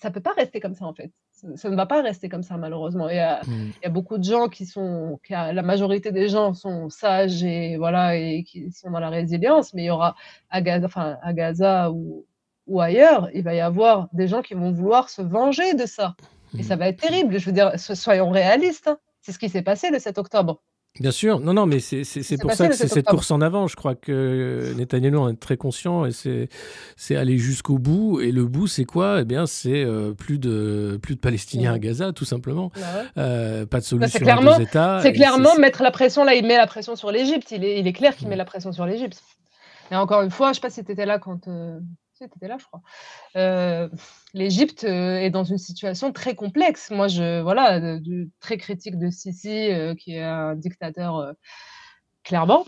ça peut pas rester comme ça en fait. Ça, ne va pas rester comme ça malheureusement. Il y a, il y a beaucoup de gens qui sont, qui a- la majorité des gens sont sages et voilà et qui sont dans la résilience, mais il y aura à Gaza, enfin à Gaza ou, ou ailleurs, il va y avoir des gens qui vont vouloir se venger de ça. Et ça va être terrible. Je veux dire, so- soyons réalistes. hein. C'est ce qui s'est passé le 7 octobre. Bien sûr, non, non, mais c'est pour ça que c'est 7 cette course en avant. Je crois que Netanyahu en est très conscient et c'est aller jusqu'au bout. Et le bout, c'est quoi? Eh bien, c'est euh, plus de plus de Palestiniens à Mhm. Gaza, tout simplement. Bah ouais. Euh, pas de solution à deux États. C'est clairement mettre la pression là, il met la pression sur l'Égypte. Il est, il est clair qu'il Mm. met la pression sur l'Égypte. Et encore une fois, je sais pas si tu étais là quand. Euh... Étais là, je crois. Euh, L'Égypte euh, est dans une situation très complexe. Moi, je. Voilà, très critique de Sisi, euh, qui est un dictateur, euh, clairement,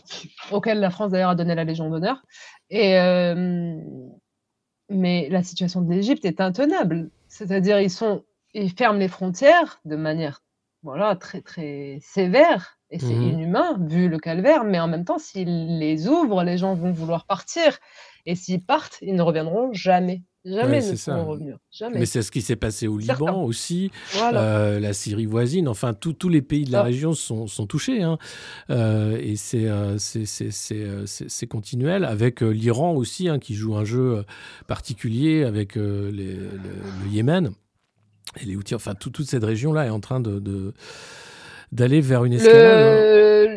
auquel la France d'ailleurs a donné la Légion d'honneur. Et. mais la situation de l'Égypte est intenable. C'est-à-dire, ils sont. Ils ferment les frontières de manière voilà, très très sévère et c'est Mhm. inhumain vu le calvaire, mais en même temps, s'ils les ouvrent, les gens vont vouloir partir et s'ils partent, ils ne reviendront jamais. Jamais Ouais, ne ça. pourront revenir. Jamais. Mais c'est ce qui s'est passé au. Liban aussi, Voilà. euh, la Syrie voisine, enfin tous les pays de la Ah. région sont, sont touchés. hein. Euh, et c'est euh, continuel, avec euh, l'Iran aussi, hein, qui joue un jeu euh, particulier avec les- le, le Yémen. Et les Houthis, enfin tout- toute cette région-là est en train de... de- d'aller vers une escalade.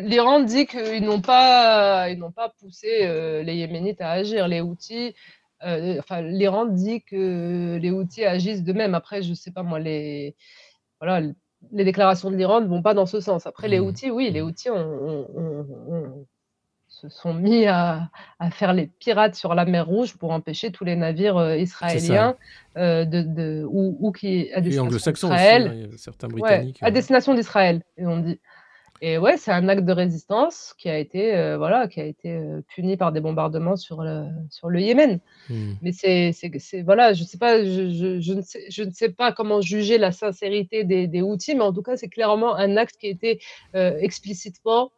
hein. L'Iran dit qu'ils n'ont pas, ils n'ont pas poussé euh, les Yéménites à agir. Les Houthis, euh, enfin, l'Iran dit que les Houthis agissent d'eux-mêmes. Après, je sais pas moi, les, voilà, les déclarations de l'Iran ne vont pas dans ce sens. Après, les Mhm. Houthis, oui, les Houthis ont- ont- ont- ont- se sont mis à, à faire les pirates sur la mer Rouge pour empêcher tous les navires euh, israéliens euh, de, de- ou, ou qui à destination d'Israël. hein, il y a certains Ouais, britanniques. à euh, destination d'Israël, ont dit. Et ouais, c'est un acte de résistance qui a été, euh, voilà, qui a été euh, puni par des bombardements sur le, sur le Yémen. hmm. Mais c'est, voilà, je sais pas, je, je, je ne sais, je ne sais pas comment juger la sincérité des, des Houthis, mais en tout cas, c'est clairement un acte qui a été euh, explicitement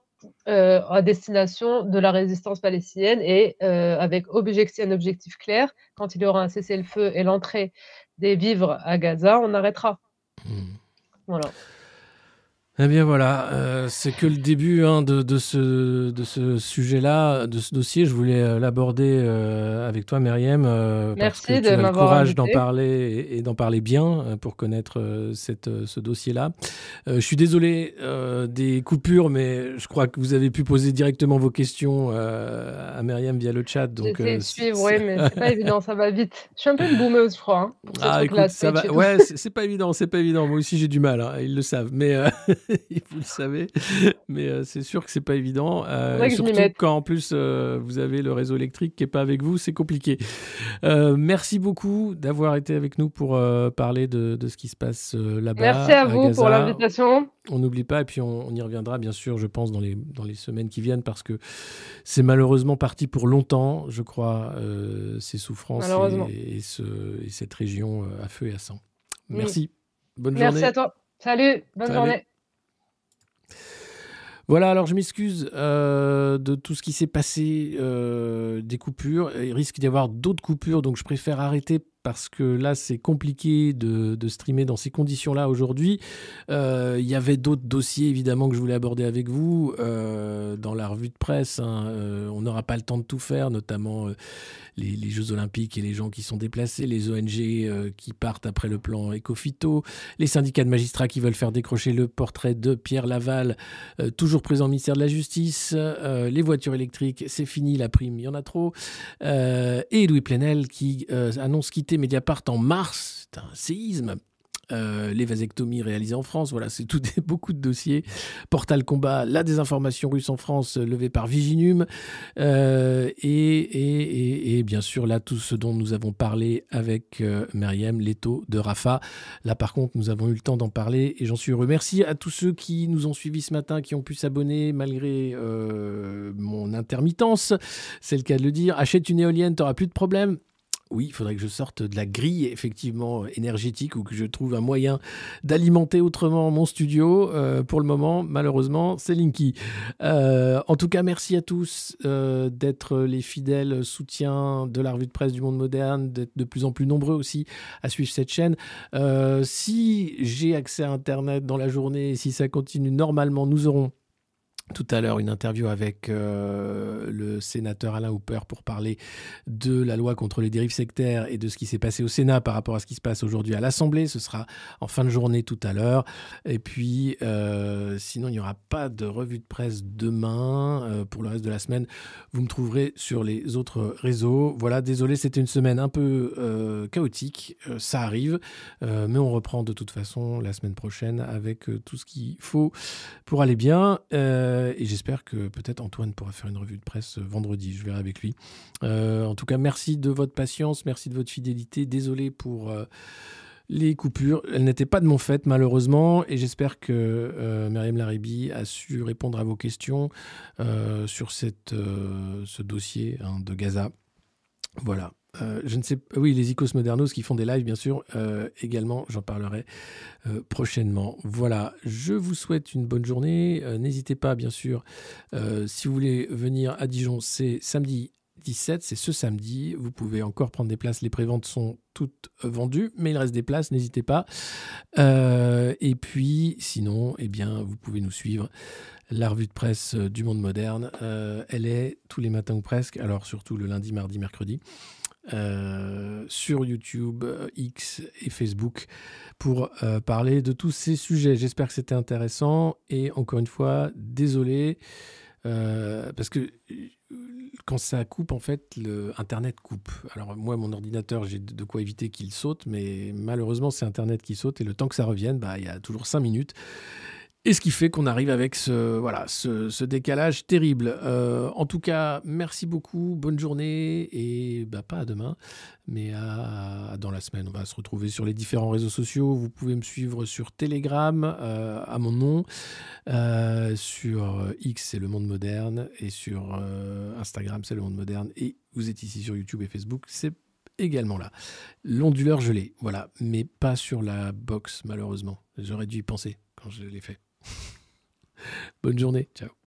euh, à destination de la résistance palestinienne et euh, avec objectif, un objectif clair. Quand il y aura un cessez-le-feu et l'entrée des vivres à Gaza, on arrêtera. Hmm. Voilà. Eh bien voilà, euh, c'est que le début hein, de, de ce, de ce sujet-là, de ce dossier. Je voulais euh, l'aborder euh, avec toi, Myriam, parce Merci que tu as le courage d'en parler et, et d'en parler bien pour connaître cette, ce dossier-là. Je suis désolé des coupures, mais je crois que vous avez pu poser directement vos questions à Myriam via le chat. Donc, suivre, oui, mais c'est pas évident, ça va vite. Je suis un peu une boumeuse, je crois. hein, Ah, écoute, ça va. Ouais, c'est pas évident, c'est pas évident. Moi aussi, j'ai du mal. hein, Ils le savent, mais vous le savez. Mais euh, c'est sûr que c'est pas évident. Euh, surtout quand en plus euh, vous avez le réseau électrique qui est pas avec vous, c'est compliqué. Merci beaucoup d'avoir été avec nous pour parler de, de ce qui se passe là-bas. Merci à vous Gaza. pour l'invitation. On n'oublie pas, et puis on, on y reviendra bien sûr, je pense, dans les, dans les semaines qui viennent, parce que c'est malheureusement parti pour longtemps, je crois, ces souffrances et, et ce- et cette région à feu et à sang. Merci. Bonne Merci journée. à toi. Salut, bonne Salut. journée. Voilà, alors je m'excuse euh, de tout ce qui s'est passé, euh, des coupures. Il risque d'y avoir d'autres coupures, donc je préfère arrêter parce que là, c'est compliqué de, streamer dans ces conditions-là aujourd'hui. Euh, Il y avait d'autres dossiers, évidemment, que je voulais aborder avec vous euh, dans la revue de presse. hein. Euh, on n'aura pas le temps de tout faire, notamment les, les Jeux Olympiques et les gens qui sont déplacés, les ONG qui partent après le plan Ecofito, les syndicats de magistrats qui veulent faire décrocher le portrait de Pierre Laval, toujours présent au ministère de la Justice, les voitures électriques, c'est fini, la prime, il y en a trop, et Louis Plenel qui annonce quitter Mediapart en mars, c'est un séisme. Euh, les vasectomies réalisées en France, voilà, c'est beaucoup de dossiers. Portal Combat, la désinformation russe en France, euh, levée par Viginum, euh, et, bien sûr là tout ce dont nous avons parlé avec euh, Myriam, l'étau de Rafa. Là par contre nous avons eu le temps d'en parler et j'en suis heureux. Merci à tous ceux qui nous ont suivis ce matin, qui ont pu s'abonner malgré euh, mon intermittence, c'est le cas de le dire. Achète une éolienne, tu plus de problème. Oui, il faudrait que je sorte de la grille effectivement énergétique ou que je trouve un moyen d'alimenter autrement mon studio. Euh, pour le moment, malheureusement, c'est Linky. Euh, en tout cas, merci à tous euh, d'être les fidèles soutiens de la revue de presse du monde moderne, d'être de plus en plus nombreux aussi à suivre cette chaîne. Euh, si j'ai accès à Internet dans la journée, si ça continue normalement, nous aurons tout à l'heure une interview avec euh, le sénateur Alain Hooper pour parler de la loi contre les dérives sectaires et de ce qui s'est passé au Sénat par rapport à ce qui se passe aujourd'hui à l'Assemblée. Ce sera en fin de journée tout à l'heure. Et puis, euh, sinon, il n'y aura pas de revue de presse demain. Euh, pour le reste de la semaine, vous me trouverez sur les autres réseaux. Voilà, désolé, c'était une semaine un peu chaotique. Ça arrive. Mais on reprend de toute façon la semaine prochaine avec tout ce qu'il faut pour aller bien. Et j'espère que peut-être Antoine pourra faire une revue de presse euh, vendredi. Je verrai avec lui. Euh, en tout cas, merci de votre patience, merci de votre fidélité. Désolé pour euh, les coupures. Elles n'étaient pas de mon fait, malheureusement. Et j'espère que euh, Myriam Laribi a su répondre à vos questions euh, sur cette, euh, ce dossier hein, de Gaza. Voilà. Euh, je ne sais. Oui, les Icos Modernos qui font des lives, bien sûr. euh, également, j'en parlerai euh, prochainement. Voilà. Je vous souhaite une bonne journée. N'hésitez pas, bien sûr, si vous voulez venir à Dijon, c'est samedi 17, c'est ce samedi. Vous pouvez encore prendre des places. Les préventes sont toutes vendues, mais il reste des places. N'hésitez pas. Et puis, sinon, eh bien, vous pouvez nous suivre. La revue de presse du monde moderne, elle est tous les matins ou presque. Alors surtout le lundi, mardi, mercredi. Euh, sur YouTube, euh, X et Facebook pour euh, parler de tous ces sujets. J'espère que c'était intéressant et encore une fois, désolé parce que quand ça coupe, en fait, le Internet coupe. Alors moi, mon ordinateur, j'ai de de quoi éviter qu'il saute, mais malheureusement, c'est Internet qui saute et le temps que ça revienne, bah, il y a toujours 5 minutes. Et ce qui fait qu'on arrive avec ce, décalage terrible. Euh, en tout cas, merci beaucoup, bonne journée et bah, pas à demain, mais à, dans la semaine. On va se retrouver sur les différents réseaux sociaux. Vous pouvez me suivre sur Telegram euh, à mon nom, euh, sur X c'est le monde moderne et sur Instagram c'est le monde moderne et vous êtes ici sur YouTube et Facebook, c'est également là. L'onduleur je l'ai, voilà, mais pas sur la box malheureusement. J'aurais dû y penser quand je l'ai fait. Bonne journée, ciao.